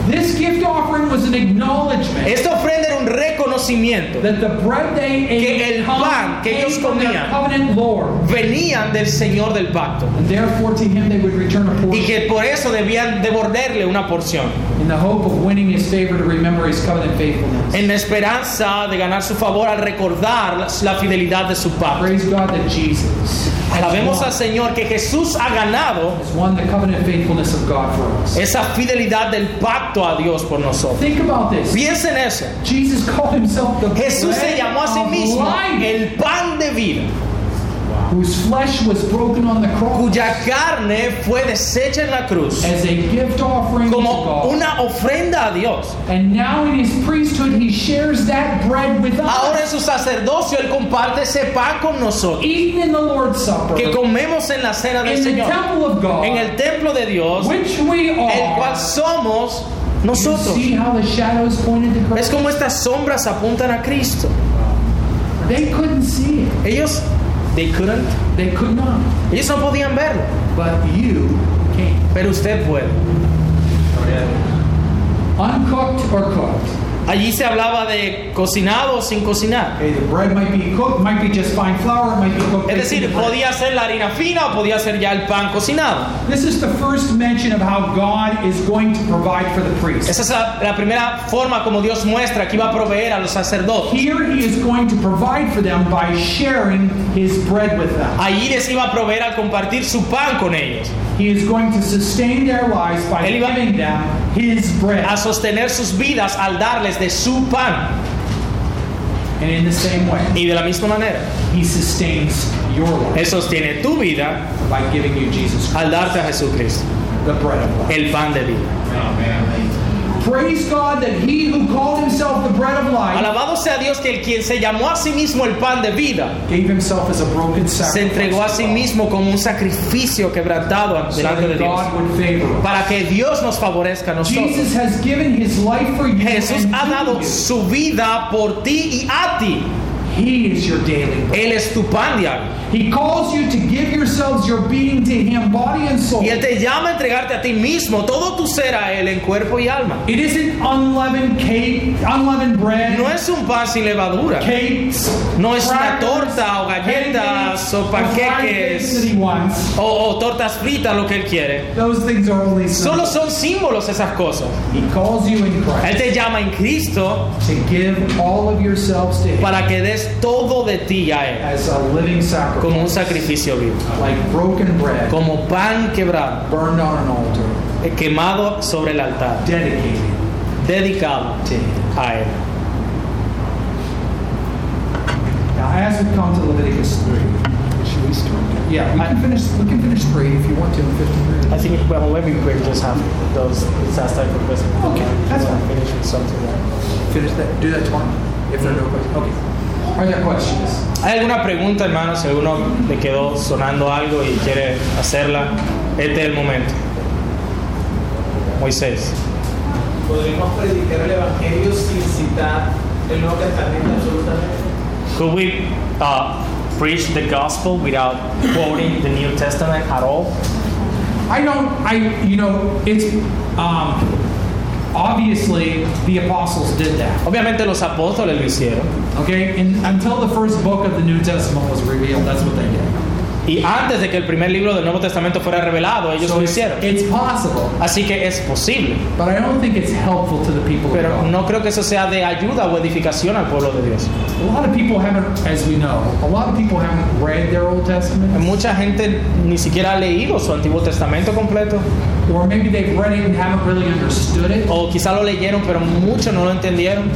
This gift offering was an acknowledgement Esta ofrenda era un reconocimiento. that the bread they Que ate el come- pan que ellos comían. Venían del Señor del pacto. and therefore to Him they would return a Y portion que por eso debían devolverle una porción. in the hope of winning His favor to remember His covenant faithfulness. En la esperanza de ganar su favor al recordar la fidelidad de su Jesus Alabemos al Señor que Jesús ha ganado esa fidelidad del pacto a Dios por nosotros. Think about this. Piensa en eso. Jesús se llamó a sí mismo el pan de vida, whose flesh was broken on the cross cuya carne fue deshecha en la cruz as a gift offering to como God. una ofrenda a Dios. And now in his priesthood, he shares that bread with Ahora en us. su sacerdocio Él comparte ese pan con nosotros, Eaten in the Lord's Supper, que comemos en la cena del in the Señor, temple of God, en el templo de Dios, which we el cual somos You nosotros. see how the shadows pointed to Es Christ? como estas sombras apuntan a Cristo. They couldn't see it. Ellos, they couldn't, They could not. ellos no podían verlo, But you can. pero usted puede. Uncooked or cooked. Allí se hablaba de cocinado o sin cocinar. Cooked. Es decir, podía ser la harina fina o podía ser ya el pan cocinado. This is the first mention of how God is going to provide for the priest. Esa es la, la primera forma como Dios muestra que iba a proveer a los sacerdotes. Allí les iba a proveer al compartir su pan con ellos, He is going to sustain their lives by Él iba- giving them his bread. a sostener sus vidas al darles de su pan. And in the same way, Y de la misma manera, he sustains your life Él sostiene tu vida by giving you Jesus Christ, al darte a Jesucristo, the bread of life. el pan de vida. Praise God that he who called himself the bread of life Alabado sea Dios que el quien se llamó a sí mismo el pan de vida, gave himself as a broken se sacrifice. entregó a sí mismo como un sacrificio quebrantado so de Dios. Para que Dios nos favorezca a nosotros. Jesus has given his life for you. Jesús ha dado su vida por ti y a ti. He is your daily bread. Él es tu pan diario. He calls you to give yourselves your being to him, body and soul. Y Él te llama a entregarte a ti mismo, todo tu ser a Él en cuerpo y alma. It isn't unleavened cake, unleavened bread, No es un pan sin levadura. cakes, No es una torta o galletas o panqueques. O, o tortas fritas, lo que Él quiere. Those things are only Solo son símbolos esas cosas. He calls you in Él Christ te llama en Cristo to give all of yourselves to him para que des todo de ti a Él, as a living como un sacrifice, sacrificio vivo, like broken bread como pan quebrado, burned on an altar, quemado sobre el altar, dedicated dedicado a Él. Now, as we come to Leviticus 3, should we start? Yeah, we can finish, we can finish 3 if you want to in 15 minutes. I think well, maybe we just have those disaster question. Okay, that's fine. Finish with something. Finish that, do that tomorrow, if there are no questions. Okay. Are there questions? ¿Hay alguna pregunta, hermanos? Si alguno le quedó sonando algo y quiere hacerla, este es el momento. Moisés. Podríamos predicar el Evangelio sin citar el Nuevo Testamento absolutamente. Could we uh, preach the gospel without quoting the New Testament at all? I don't, I, you know, it's, um, obviously, the apostles did that, Obviamente los apóstoles lo hicieron. okay? And until the first book of the New Testament was revealed, that's what they did. Y antes de que el primer libro del Nuevo Testamento fuera revelado, ellos So lo it's, hicieron. it's possible, Así que es posible. but I don't think it's helpful to the people Pero no creo que eso sea de ayuda o edificación al pueblo de Dios. A lot of people haven't, as we know, a lot of people haven't read their Old Testament, Mucha gente ni siquiera ha leído su Antiguo Testamento completo. or maybe they've read it and haven't really understood it. O quizá lo leyeron, pero muchos no lo entendieron.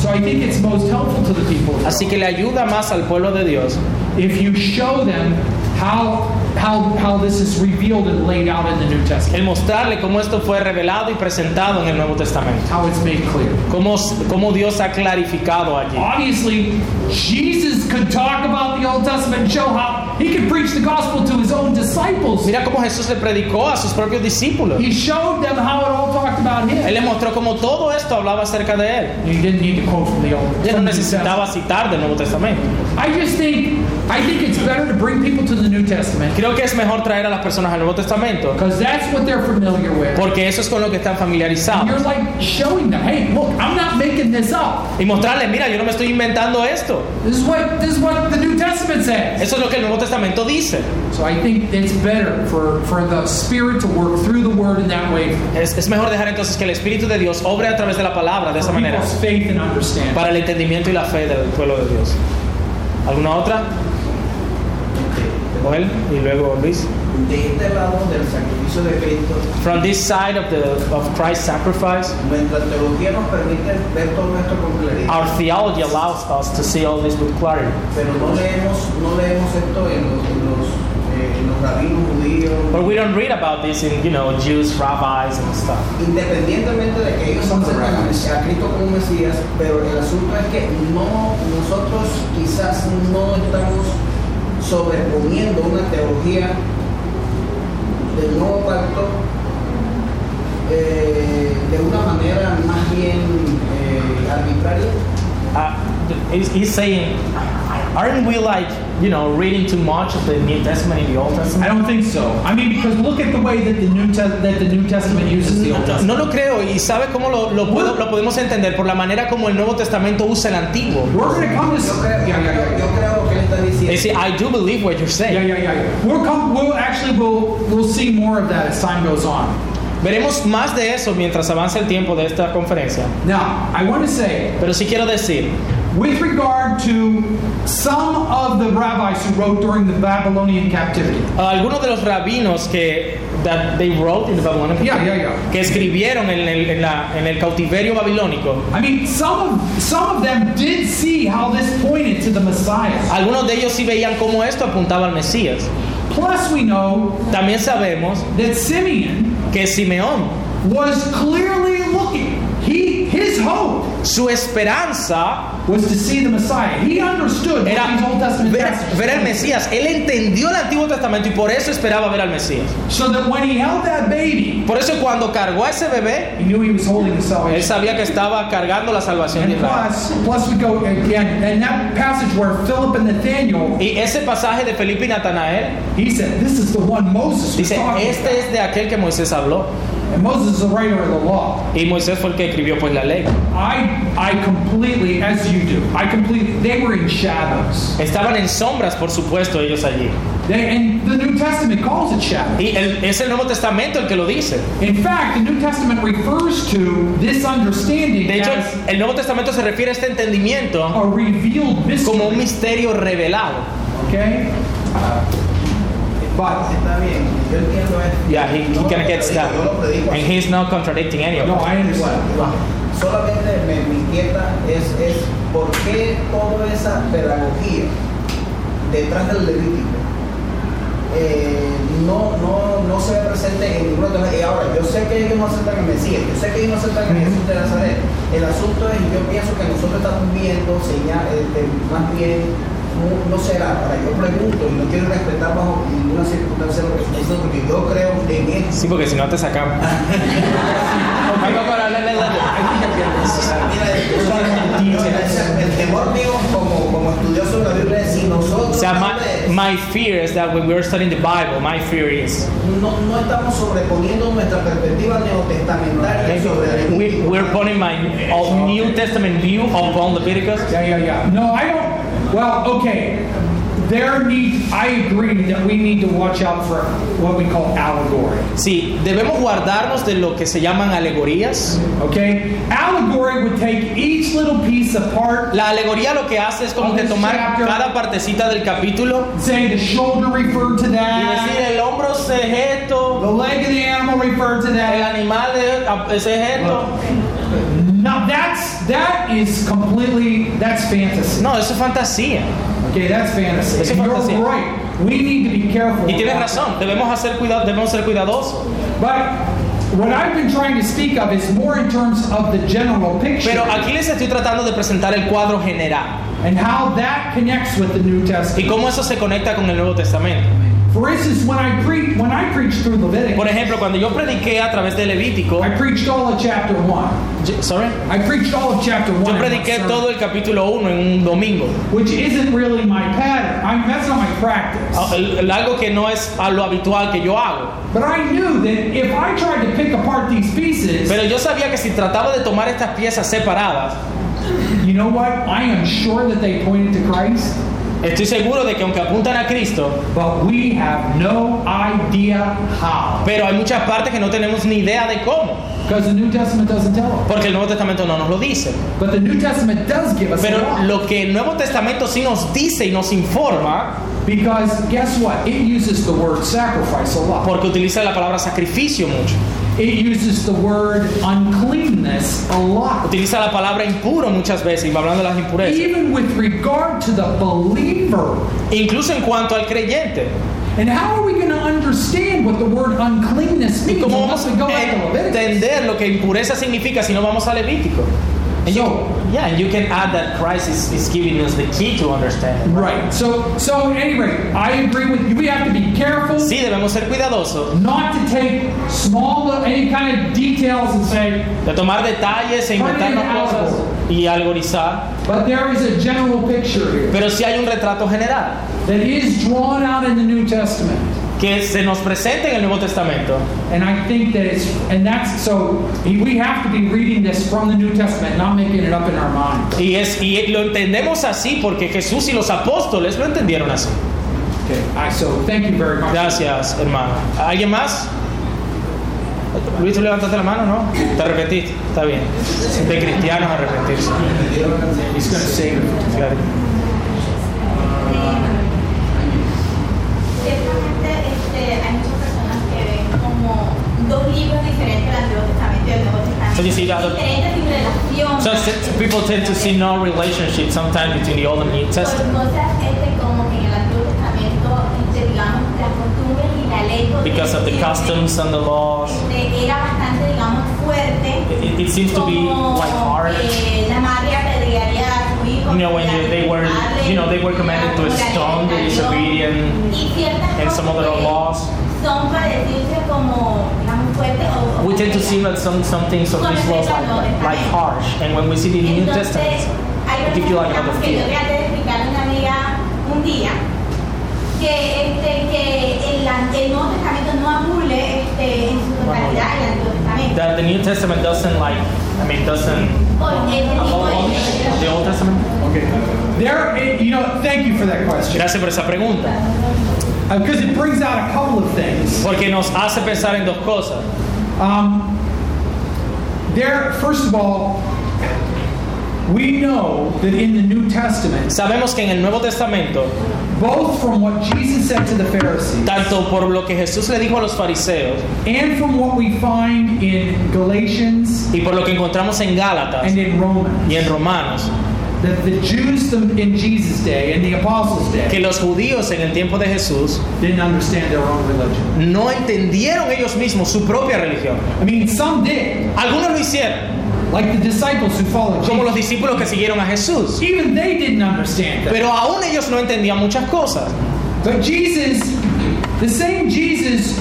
So I think it's most helpful to the people. Así que le ayuda más al pueblo de Dios if you show them how how how this is revealed and laid out in the New Testament, el mostrarle cómo esto fue revelado y presentado en el Nuevo Testamento. how it's made clear. Cómo, cómo Dios ha clarificado allí. Obviously, Jesus could talk about the Old Testament and show how he could preach the gospel to his own disciples. Mira cómo Jesús le predicó a sus propios discípulos. He showed them how it all talked about him. Él le mostró cómo todo esto hablaba acerca de él. He didn't need to quote from the Old Él no necesitaba citar del Nuevo Testamento. I just think I think it's better to bring people to the New Testament Creo que es mejor traer a las personas al Nuevo Testamento because that's what they're familiar with. porque eso es con lo que están You're familiarizados. like showing them, hey, look, I'm not making this up. Y mostrarles, mira, yo no me estoy inventando esto. This is what this is what the New Testament says. Eso es lo que el Nuevo Testamento dice. So I think it's better for, for the Spirit to work through the Word in that way Es, es mejor dejar entonces que el Espíritu de Dios obre a través de la palabra de esa manera faith and understanding. para el entendimiento y la fe del pueblo de Dios. ¿Alguna otra? Joel y luego Luis. De este lado del sacrificio de Cristo, From this side of the of Christ's sacrifice, nuestra teología nos permite ver todo esto con claridad. our theology allows us to see all this with clarity. Pero no leemos, no leemos esto en los, en los, eh, en los rabinos judíos. But we don't read about this in, you know, Jews, rabbis and stuff. Independientemente de que ellos Some of the aceptan rabbis. a Cristo como Mesías, pero el asunto es que no, nosotros quizás no estamos sobreponiendo una teología del nuevo pacto eh, de una manera más bien eh, arbitraria. Uh, he's, he's saying, aren't we like, you know, reading too much of the New Testament in the Old I Testament? don't think so. I mean, because look at the way that the New Tes- that the New Testament uses the Old Testament. No lo creo y sabe cómo lo, lo, puedo- lo podemos entender por la manera como el Nuevo Testamento usa el Antiguo. We're going to come to Yo creo, yeah, yeah, yo creo lo que él está You diciendo. see, I do believe what you're saying. yeah, yeah, yeah. We'll come. We'll actually we'll we'll see more of that as time goes on. Veremos más de eso mientras avance el tiempo de esta conferencia. Now, I want to say, Pero sí quiero decir, with regard to some of the rabbis who wrote during the Babylonian captivity, a algunos de los rabinos que that they wrote in the Babylonian Yeah, yeah, yeah. que escribieron en el, en la- en el cautiverio babilónico, I mean, some of some of them did see how this pointed to the Messiah. algunos de ellos sí veían cómo esto apuntaba al Mesías. Plus, we know También sabemos that Simeon que Simeón was clearly looking he his hope Su esperanza was to see the Messiah. He understood era Old Testament ver, al. Mesías. Él entendió el Antiguo Testamento y por eso esperaba ver al Mesías. So that when he held that baby, Por eso cuando cargó a ese bebé, he knew he was holding the él salvation. sabía que estaba cargando la salvación de Israel. plus, plus we go again, and that passage where Philip and Nathaniel, Y ese pasaje de Felipe y Natanael he said, "This is the one Moses dice, este about." es de aquel que Moisés habló. And Moses is the writer of the law. Y Moisés fue el que escribió pues la ley. I, I completely, as you do, I completely. They were in shadows. Estaban en sombras, por supuesto, ellos allí. They, and the New Testament calls it shadow. Y el- es el Nuevo Testamento el que lo dice. In fact, the New Testament refers to this understanding De hecho, as el Nuevo Testamento se refiere a este entendimiento a revealed mystery. como un misterio revelado. Okay? But. Yeah, he, he No kind of lo gets predico, that. yo lo predico And he's not contradicting any of no. I understand. Solamente me, me inquieta es, es por qué toda esa pedagogía detrás del Levítico eh, no, no, no se ve presente en ninguna de. Y ahora, yo sé que ellos no aceptan el Mesías, yo sé que ellos no aceptan el Jesús de Nazaret. El asunto es, yo pienso que nosotros estamos viendo señales, más bien, no, no será, para yo pregunto, y no quiero respetar bajo ninguna circunstancia lo que estoy diciendo, porque yo creo en esto. Sí, porque si no te sacamos. El temor mío como, como estudioso de la Biblia es si nosotros O sea, my, my fear is that when we're studying the Bible, my fear is no, no estamos sobreponiendo nuestra perspectiva neotestamentaria sobre we, we're putting my uh, New Testament view upon Leviticus. Yeah, yeah, yeah. No, I don't. Well, okay. There need. I agree that we need to watch out for what we call allegory. Sí, debemos guardarnos de lo que se llaman alegorías. Okay, allegory would take each little piece apart. La alegoría lo que hace es como que tomar cada partecita del capítulo Say the shoulder referred to y that. decir el hombro es esto, The leg of the animal referred to el that. animal es es esto. That's that is completely that's fantasy. No, eso es fantasía. Okay, that's fantasy. Eso es fantasía. You're right. We need to be careful. Y tienes razón, debemos hacer cuidado, debemos ser cuidadosos. But what I've been trying to speak of is more in terms of the general picture Pero aquí les estoy tratando de presentar el cuadro general and how that connects with the New y Testament. cómo eso se conecta con el Nuevo Testamento. For instance, when I pre when I preached through Leviticus, Por ejemplo, cuando yo prediqué a través de Levítico, I preached all of chapter one. sorry, I preached all of chapter one. yo in prediqué sermon, todo el capítulo 1 en un domingo. which isn't really my pattern. I, that's not my practice. Ah, el- el- Algo que no es a lo habitual que yo hago. But I knew that if I tried to pick apart these pieces, Pero yo sabía que si trataba de tomar estas piezas separadas, you know what? I am sure that they pointed to Christ, estoy seguro de que aunque apuntan a Cristo, but we have no idea how. pero hay muchas partes que no tenemos ni idea de cómo, Because the New Testament doesn't tell us. porque el Nuevo Testamento no nos lo dice. But the New Testament does give us Pero lo que el Nuevo Testamento sí nos dice y nos informa, Because guess what? It uses the word sacrifice a lot. porque utiliza la palabra sacrificio mucho, It uses the word uncleanness a lot. utiliza la palabra impuro muchas veces, y va hablando de las impurezas, Even with regard to the believer. incluso en cuanto al creyente. And how are we going to understand what the word uncleanness ¿Y means cómo vamos a entender lo que impureza significa si no vamos a Levítico? And you, yeah, and you can add that Christ is, is giving us the key to understand. it. Right. So, so anyway, I agree with you. We have to be careful Sí, debemos ser cuidadosos not to take small, any kind of details and say, de tomar detalles e inventarnos cosas y algorizar, but there is a general picture here pero sí hay un retrato general that is drawn out in the New Testament. Que se nos presenta en el Nuevo Testamento. And I think that it's, and that's, so we have to be reading this from the New Testament, not making it up in our mind. Y, es, y lo entendemos así porque Jesús y los apóstoles lo entendieron así. Okay. I, so thank you very much. Gracias, hermano. ¿Alguien más? Luis, ¿tú levantaste la mano, no? Te arrepentiste. Está bien. De cristianos arrepentirse. He's going to save it. Claro. Ciertamente este, hay muchas personas que ven como dos libros diferentes del Antiguo Testamento y el Nuevo Testamento. So you see that- diferentes sin relación. So s- people tend to see no relationship sometimes between the Old and New Por Testament cosas este, como que en el Antiguo Testamento, este, digamos, las costumbres y la ley because of the codificación, customs and the laws. este, era bastante, digamos, fuerte. it, it seems to be como, like hard. You know, when you- they were- you know, they were commanded to stone the disobedient and some other laws. Son para decirse como, digamos, fuerte o, o We tend to see that some, some things of these laws like, like harsh. And when we see the New Testament, it gives you like another feel. traté de explicarle a una amiga que, este, que el, el Nuevo Testamento no anule este, en su totalidad el Antiguo Testamento. That the New Testament doesn't like, I mean, doesn't O este tipo de- the Old Testament. Okay. There, you know, thank you for that question. Gracias por esa pregunta. Because it brings out a couple of things. Porque nos hace pensar en dos cosas. Um, there, first of all, we know that in the New Testament, Sabemos que en el Nuevo Testamento, both from what Jesus said to the Pharisees tanto por lo que Jesús le dijo a los fariseos and from what we find in Galatians y por lo que encontramos en Gálatas and in Romans, y en Romanos, that the Jews in Jesus' day and the apostles' que day los judíos en el tiempo de Jesús didn't understand their own religion. no entendieron ellos mismos su propia religión. I mean, some did, Algunos lo hicieron, like the disciples who followed como los discípulos que siguieron a Jesús. Even they didn't understand that. Pero aún ellos no entendían muchas cosas. But Jesus, the same Jesus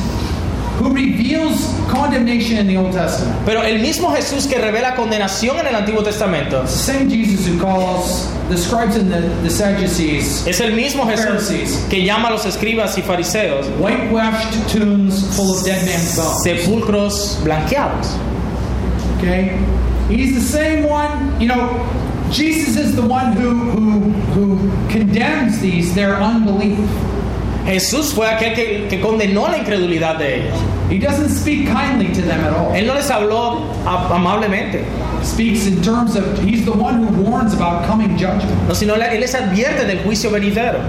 who reveals condemnation in the Old Testament, Pero el mismo Jesús que revela condenación en el Antiguo Testamento the same Jesus who calls the scribes and the, the Sadducees es el mismo Jesús Pharisees. que llama a los escribas y fariseos whitewashed tombs full of dead man's bones. sepulcros blanqueados. Okay? He's the same one, you know, Jesus is the one who, who, who condemns these, their unbelief. Jesús fue aquel que, que condenó la incredulidad de ellos. He doesn't speak kindly to them at all. Él no les habló amablemente, speaks in terms of, he's the one who warns about coming judgment. no, sino Él les advierte del juicio venidero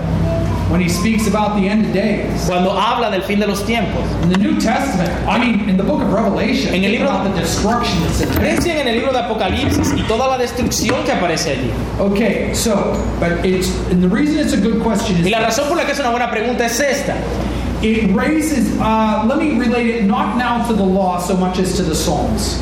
When he speaks about the end of days. cuando habla del fin de los tiempos. In the New Testament, I mean, in the book of Revelation, En el libro- about the destruction that's in there. En el libro de Apocalipsis y toda la destrucción que aparece allí. Okay, so, but it's, and the reason it's a good question Y is la razón por la que es una buena pregunta es esta. it raises, uh, let me relate it not now to the law so much as to the Psalms.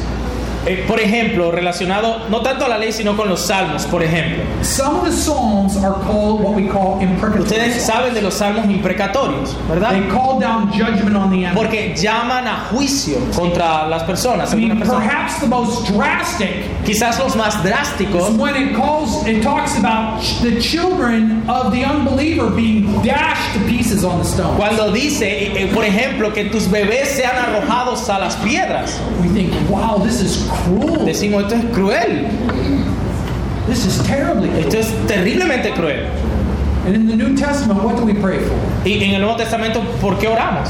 Eh, por ejemplo, relacionado no tanto a la ley, sino con los salmos, por ejemplo. Some of the Psalms are called what we call. Ustedes saben de los salmos imprecatorios, They ¿verdad? call down judgment on the. Porque llaman a juicio contra las personas. I mean, perhaps the most drastic Quizás los más drásticos is when it calls, it talks about the children of the unbeliever being dashed to pieces on the stone. cuando dice, eh, eh, por ejemplo, que tus bebés sean arrojados a las piedras. We think, wow, this is cruel. Decimos, esto es cruel. This is terribly Esto cruel. es terriblemente cruel. And in the New Testament, what do we pray for? Y en el Nuevo Testamento, ¿por qué oramos?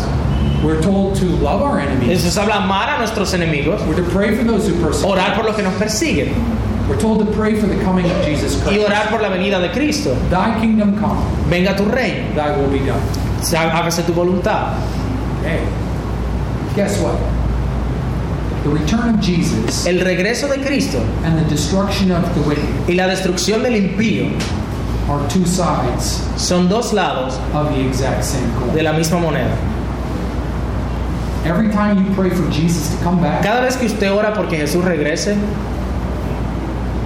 We're told to love our enemies. Jesús habla amar a nuestros enemigos, We're to pray for those who persecute. orar por los que nos persiguen We're told to pray for the coming of Jesus y Christ. orar por la venida de Cristo. Thy kingdom come, Venga tu reino, thy will be done. hágase tu voluntad. Hey, guess what? The return of Jesus El regreso de Cristo and the destruction of the wicked y la destrucción del impío are two sides son dos lados of the exact same de coin. la misma moneda. Every time you pray for Jesus to come back, Cada vez que usted ora porque Jesús regrese,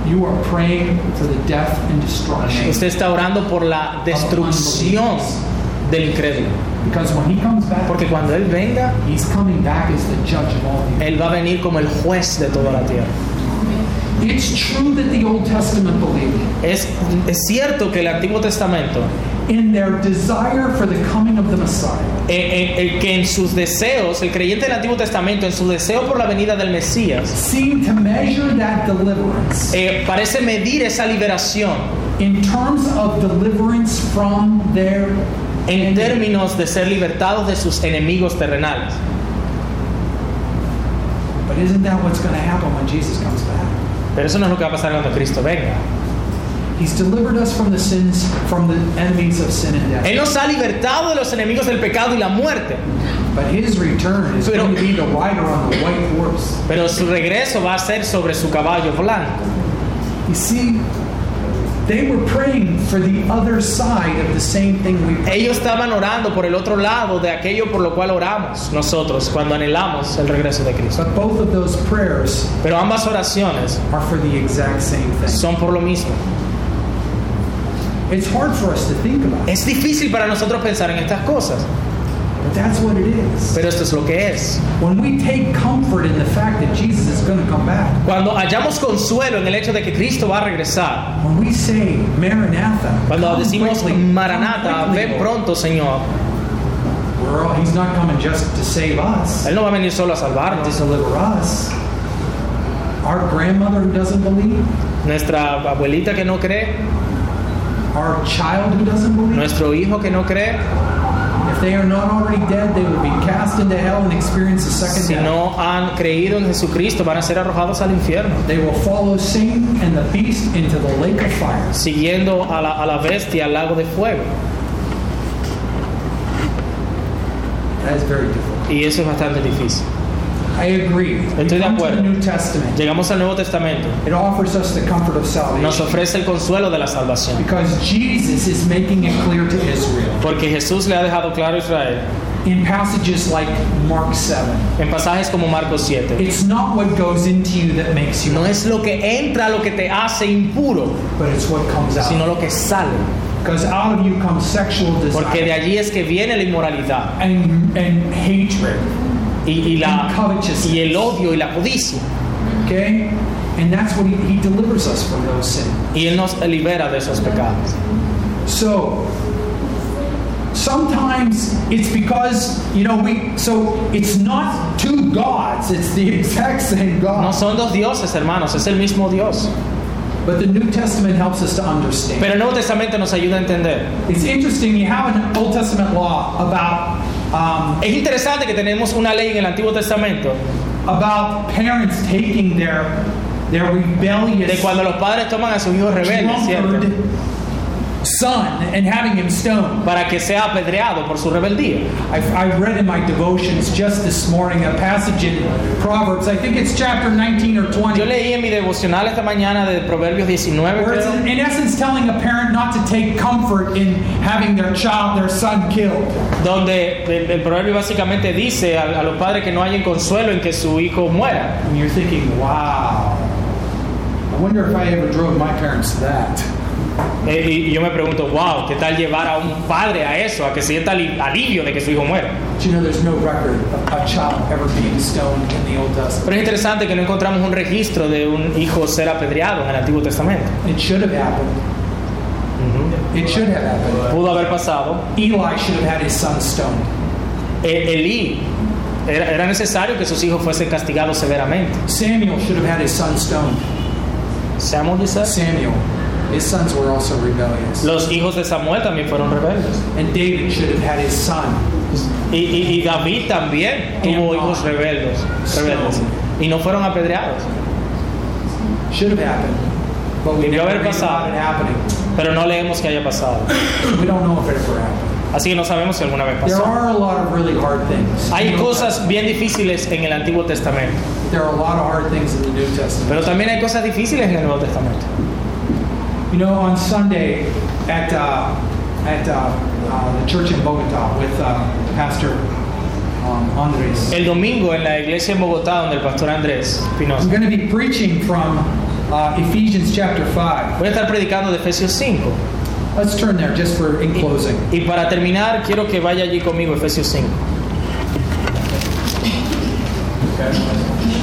you are praying for the death and destruction. usted está orando por la destrucción del incrédulo. Because when he comes back, Porque cuando Él venga, he's coming back as the judge of all the Él va a venir como el juez de toda la tierra. It's true that the Old Testament believed Es, es cierto que el Antiguo Testamento, in their desire for the coming of the Messiah, eh, eh, eh, que en sus deseos, el creyente del Antiguo Testamento, en su deseo por la venida del Mesías, to measure that deliverance eh, parece medir esa liberación in terms of deliverance from their en términos de ser libertados de sus enemigos terrenales. But isn't that what's going to happen when Jesus comes back? Pero eso no es lo que va a pasar cuando Cristo venga. He's delivered us from the sins, from the enemies of sin and death. Él nos ha libertado de los enemigos del pecado y la muerte. But his return is Pero- going to be the rider on the white horse. Pero su regreso va a ser sobre su caballo blanco. You see, They were praying for the other side of the same thing we. Ellos estaban orando por el otro lado de aquello por lo cual oramos nosotros cuando anhelamos el regreso de Cristo. But both of those prayers Pero ambas oraciones are for the exact same thing. son por lo mismo. It's hard for us to think about, Es difícil para nosotros pensar en estas cosas, but that's what it is. pero esto es lo que es. When we take comfort in the fact that Jesus is going to come back, Cuando hallamos consuelo en el hecho de que Cristo va a regresar, when we say Maranatha, cuando decimos quickly, quickly, ven Lord," pronto, Señor, we're all- he's not coming just to save us, Él no va a venir solo a to salvarnos. deliver us. Our grandmother who doesn't believe, Nuestra abuelita que no cree, our child who doesn't believe, nuestro hijo que no cree, si no han creído en Jesucristo, van a ser arrojados al infierno, They will follow Satan and the beast into the lake of fire. siguiendo a la, a la bestia al lago de fuego. That is very difficult. Y eso es bastante difícil. I agree. Estoy de acuerdo. Llegamos al Nuevo Testamento, It offers us the comfort of nos salvation ofrece el consuelo de la salvación, because Jesus is making it clear to Israel porque Jesús le ha dejado claro a Israel in passages like Mark 7. en pasajes como Marcos 7. It's not what goes into you that makes you, No es lo que entra lo que te hace impuro, but it's what comes sino out. lo que sale. Because out of you comes sexual Porque de desire allí es que viene la inmoralidad and, and hatred. Y, y la, y el odio y la codicia. Okay? And that's what he, he delivers us from those sins. Y Él nos libera de esos pecados. So sometimes it's because you know we so it's not two gods, it's the exact same god No son dos dioses, hermanos, es el mismo Dios. But the New Testament helps us to understand. Pero el Nuevo Testamento nos ayuda a entender. It's interesting, you have an Old Testament law about um, Es interesante que tenemos una ley en el Antiguo Testamento about parents taking their their rebellious de cuando los padres toman a sus hijos rebeldes, ¿cierto? Son and having him stoned. Para que sea apedreado por su rebeldía. I, I read in my devotions just this morning a passage in Proverbs. I think it's chapter 19 or 20. Yo leí en mi devocional esta mañana de Proverbios 19, Where it's creo, in essence telling a parent not to take comfort in having their child, their son killed. donde el, el proverbio básicamente dice a, a los padres que no hayan consuelo en que su hijo muera. And you're thinking, wow, I wonder if I ever drove my parents to that. Eh, y yo me pregunto, wow, ¿qué tal llevar a un padre a eso, a que sienta ali- alivio de que su hijo muera? Pero es interesante que no encontramos un registro de un hijo ser apedreado en el Antiguo Testamento. It should have happened. It should have happened. Pudo haber pasado. Eli should have had his son stoned. Eh, Elí, era, era necesario que sus hijos fuesen castigados severamente. Samuel should have had his son stoned. Samuel Samuel, his sons were also rebellious. Los hijos de Samuel también fueron rebeldes. And David should have had his son. Y, y- y David también tuvo hijos rebeldes, rebeldes. Y no fueron apedreados. Should have happened. But we Debió haber pasado. Pero no leemos que haya pasado. We don't know if it ever happened. Así que no sabemos si alguna vez There pasó. are a lot of really hard things. Hay cosas bien difíciles en el Antiguo Testamento. There are a lot of hard things in the New Testament. pero también hay cosas difíciles en el Nuevo Testamento. You know, on Sunday at uh, at uh, uh, the church in Bogota with uh, Pastor um, Andres, El domingo en la iglesia en Bogotá, donde el pastor Andrés I'm going to be preaching from uh, Ephesians chapter 5. voy a estar predicando de Efesios 5. Let's turn there just for in closing. Y para terminar, quiero que vaya allí conmigo, Efesios 5. Why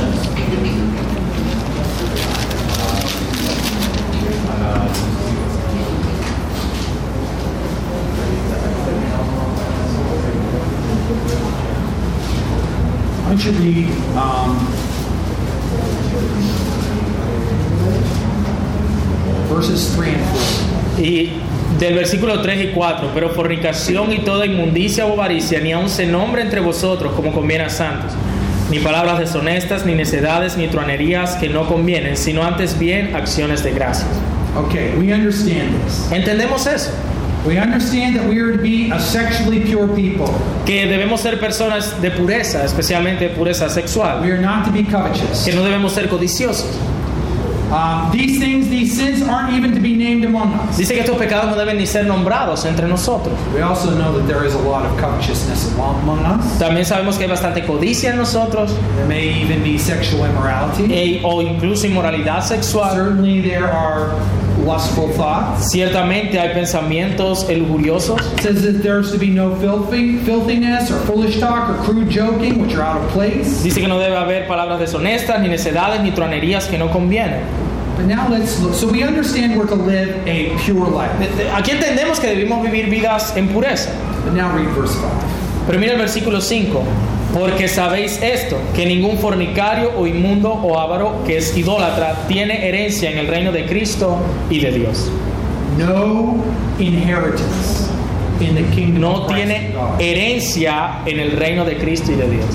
don't you read um, verses 3 and 4? Y del versículo 3 y 4, pero fornicación y toda inmundicia o avaricia, ni aun se nombre entre vosotros como conviene a santos, ni palabras deshonestas, ni necedades, ni truanerías que no convienen, sino antes bien acciones de gracias. Okay, we understand this. Entendemos eso, We understand that we are to be a sexually pure people. que debemos ser personas de pureza, especialmente pureza sexual, We are not to be covetous. que no debemos ser codiciosos. Um, these things, these sins aren't even to be named among us. Dice que estos pecados no deben ni ser nombrados entre nosotros. We also know that there is a lot of covetousness among among us. También sabemos que hay bastante codicia en nosotros There may even be sexual immorality. e- o incluso inmoralidad sexual. Certainly, there are lustful thoughts. Ciertamente hay pensamientos lujuriosos. It says that there's to be no filthy, filthiness or foolish talk or crude joking, which are out of place. Dice que no debe haber palabras deshonestas, ni necedades, ni tronerías que no convienen. But now let's look. So we understand we're to live a pure life. Aquí entendemos que debemos vivir vidas en pureza. But now read verse 5. Pero mira el versículo 5. Porque sabéis esto, que ningún fornicario o inmundo o avaro que es idólatra tiene herencia en el reino de Cristo y de Dios. No inheritance in the kingdom No tiene herencia en el reino de Cristo y de Dios.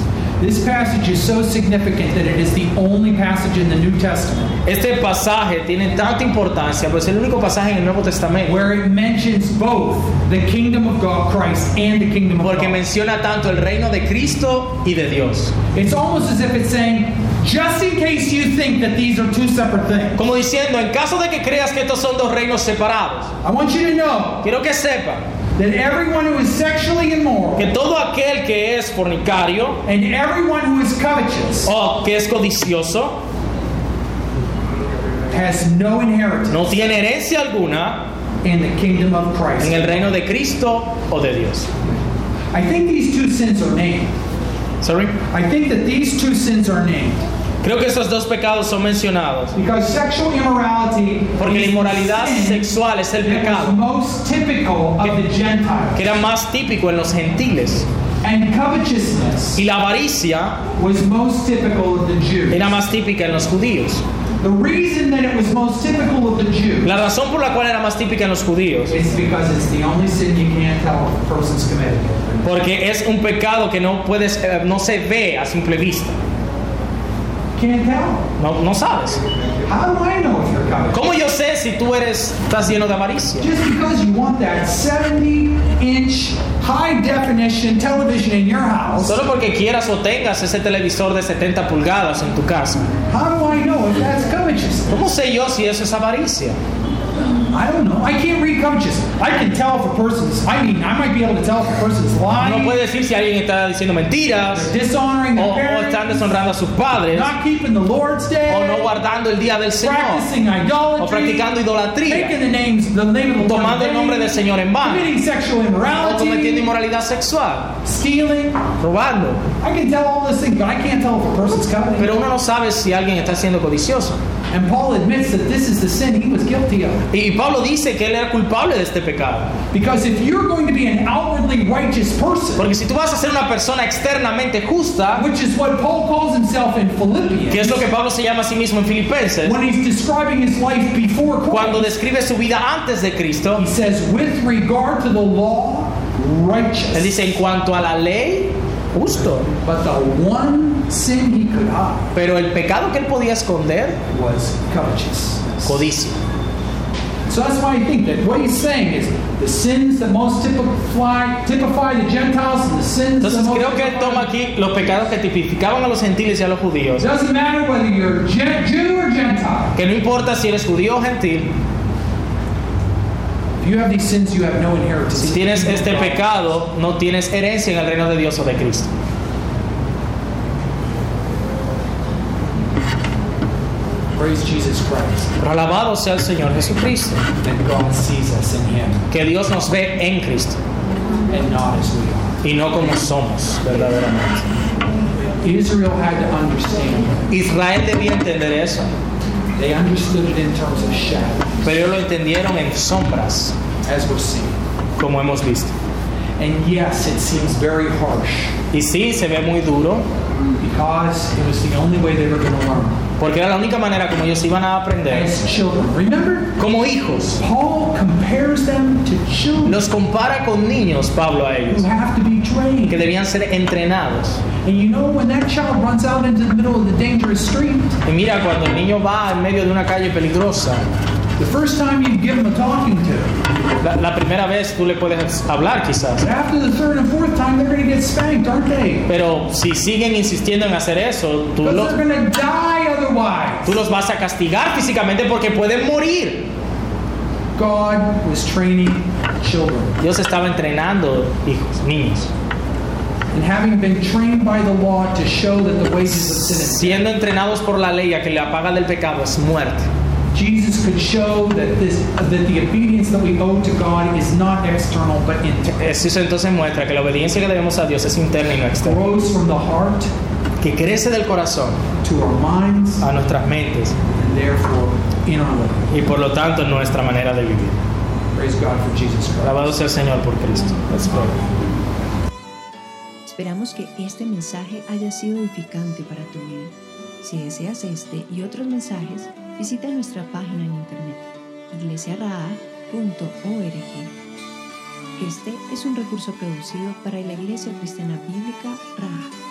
This passage is so significant that it is the only passage in the New Testament Este pasaje tiene tanta importancia, pues es el único pasaje en el Nuevo Testamento where it mentions both the kingdom of God, Christ, and the kingdom of porque God. menciona tanto el reino de Cristo y de Dios. It's almost as if it's saying, just in case you think that these are two separate things, Como diciendo, en caso de que creas que estos son dos reinos separados, I want you to know quiero que sepan that everyone who is sexually immoral que todo aquel que es fornicario and everyone who is covetous o que es codicioso has no inheritance no tiene herencia alguna in the kingdom of Christ. en el reino de Cristo o de Dios. I think these two sins are named. Sorry. I think that these two sins are named Creo que esos dos pecados son mencionados because sexual immorality porque la is the inmoralidad sexual es el pecado most typical of the Gentiles. que era más típico en los gentiles And covetousness y la avaricia was most typical of the Jews. era más típica en los judíos. The reason that it was most typical of the Jews La razón por la cual era más típica en los judíos is because it's the only sin you can't tell if a person's committed. porque es un pecado que no puedes eh, no se ve a simple vista. Can't tell. No, no sabes. How do I know if you're covetous? ¿Cómo yo sé si tú eres estás lleno de avaricia? Just because you want that 70 inch high definition television in your house, Solo porque quieras o tengas ese televisor de 70 pulgadas en tu casa. how do I know if that's? ¿Cómo sé yo si eso es avaricia? I don't know. I can't read. I can tell if a person's, I mean, I might be able to tell if a person's No lying, puede decir si alguien está diciendo mentiras dishonoring o, their o están parents, deshonrando a sus padres not keeping the Lord's day, o no guardando el día del Señor practicing o practicando taking idolatría the names, the name of the tomando el nombre del Señor en vano committing sexual o cometiendo immorality, inmoralidad sexual, stealing. robando. I can tell all those things, but I can't tell if a person's coveting. Pero uno no sabe si alguien está siendo codicioso. And Paul admits that this is the sin he was guilty of. Y Pablo dice que él era culpable de este pecado. Because if you're going to be an outwardly righteous person, Porque si tú vas a ser una persona externamente justa, which is what Paul calls himself in Philippians, que es lo que Pablo se llama a sí mismo en Filipenses, when he's describing his life before Christ, cuando describe su vida antes de Cristo, he says, with regard to the law, righteous. él dice en cuanto a la ley, justo. But the one sin he could hide Pero el pecado que él podía esconder, was covetousness. codicia. So that's why I think that what he's saying is the sins that most typify, typify the Gentiles and the sins that Entonces most creo que él toma typify- aquí los pecados que tipificaban a los gentiles y a los judíos. It doesn't matter whether you're Gen- Jew or Gentile. Que no importa si eres judío o gentil, If you have these sins, you have no inheritance. si tienes este pecado, no tienes herencia en el reino de Dios o de Cristo. Praise Jesus Christ. Alabado sea el Señor Jesucristo, That God sees us in Him que Dios nos ve en Cristo and not as we are. y no como somos verdaderamente. Israel had to understand. Israel debía entender eso, They understood it in terms of shadow, pero lo entendieron en sombras, as we're seeing. como hemos visto. And yes, it seems very harsh Y sí, se ve muy duro, because it was the only way they were going to learn porque era la única manera como ellos iban a aprender como hijos. Paul compares them to children Los compara con niños, Pablo, a ellos, que debían ser entrenados. Y mira, cuando el niño va en medio de una calle peligrosa, The first time you give them a talking to, La, la primera vez tú le puedes hablar quizás, but after the third and fourth time, they're going to get spanked, aren't they? pero si siguen insistiendo en hacer eso, tú, los- they're going to die otherwise. tú los vas a castigar físicamente porque pueden morir. God was training children. Dios estaba entrenando hijos, niños, And having been trained by the law to show that the wages of sin is siendo entrenados por la ley a que la paga del pecado es muerte. Jesus could show that this that the obedience that we owe to God is not external but internal. Jesús entonces muestra que la obediencia que debemos a Dios es interna y no externa, Grows from the heart que crece del corazón to our minds a nuestras mentes and therefore in our living. y por lo tanto en nuestra manera de vivir. Praise God for Jesus Christ. Alabado sea el Señor por Cristo. Let's pray. Esperamos que este mensaje haya sido edificante para tu vida. Si deseas este y otros mensajes, visita nuestra página en internet iglesiaraa.org. Este es un recurso producido para la Iglesia Cristiana Bíblica Raha.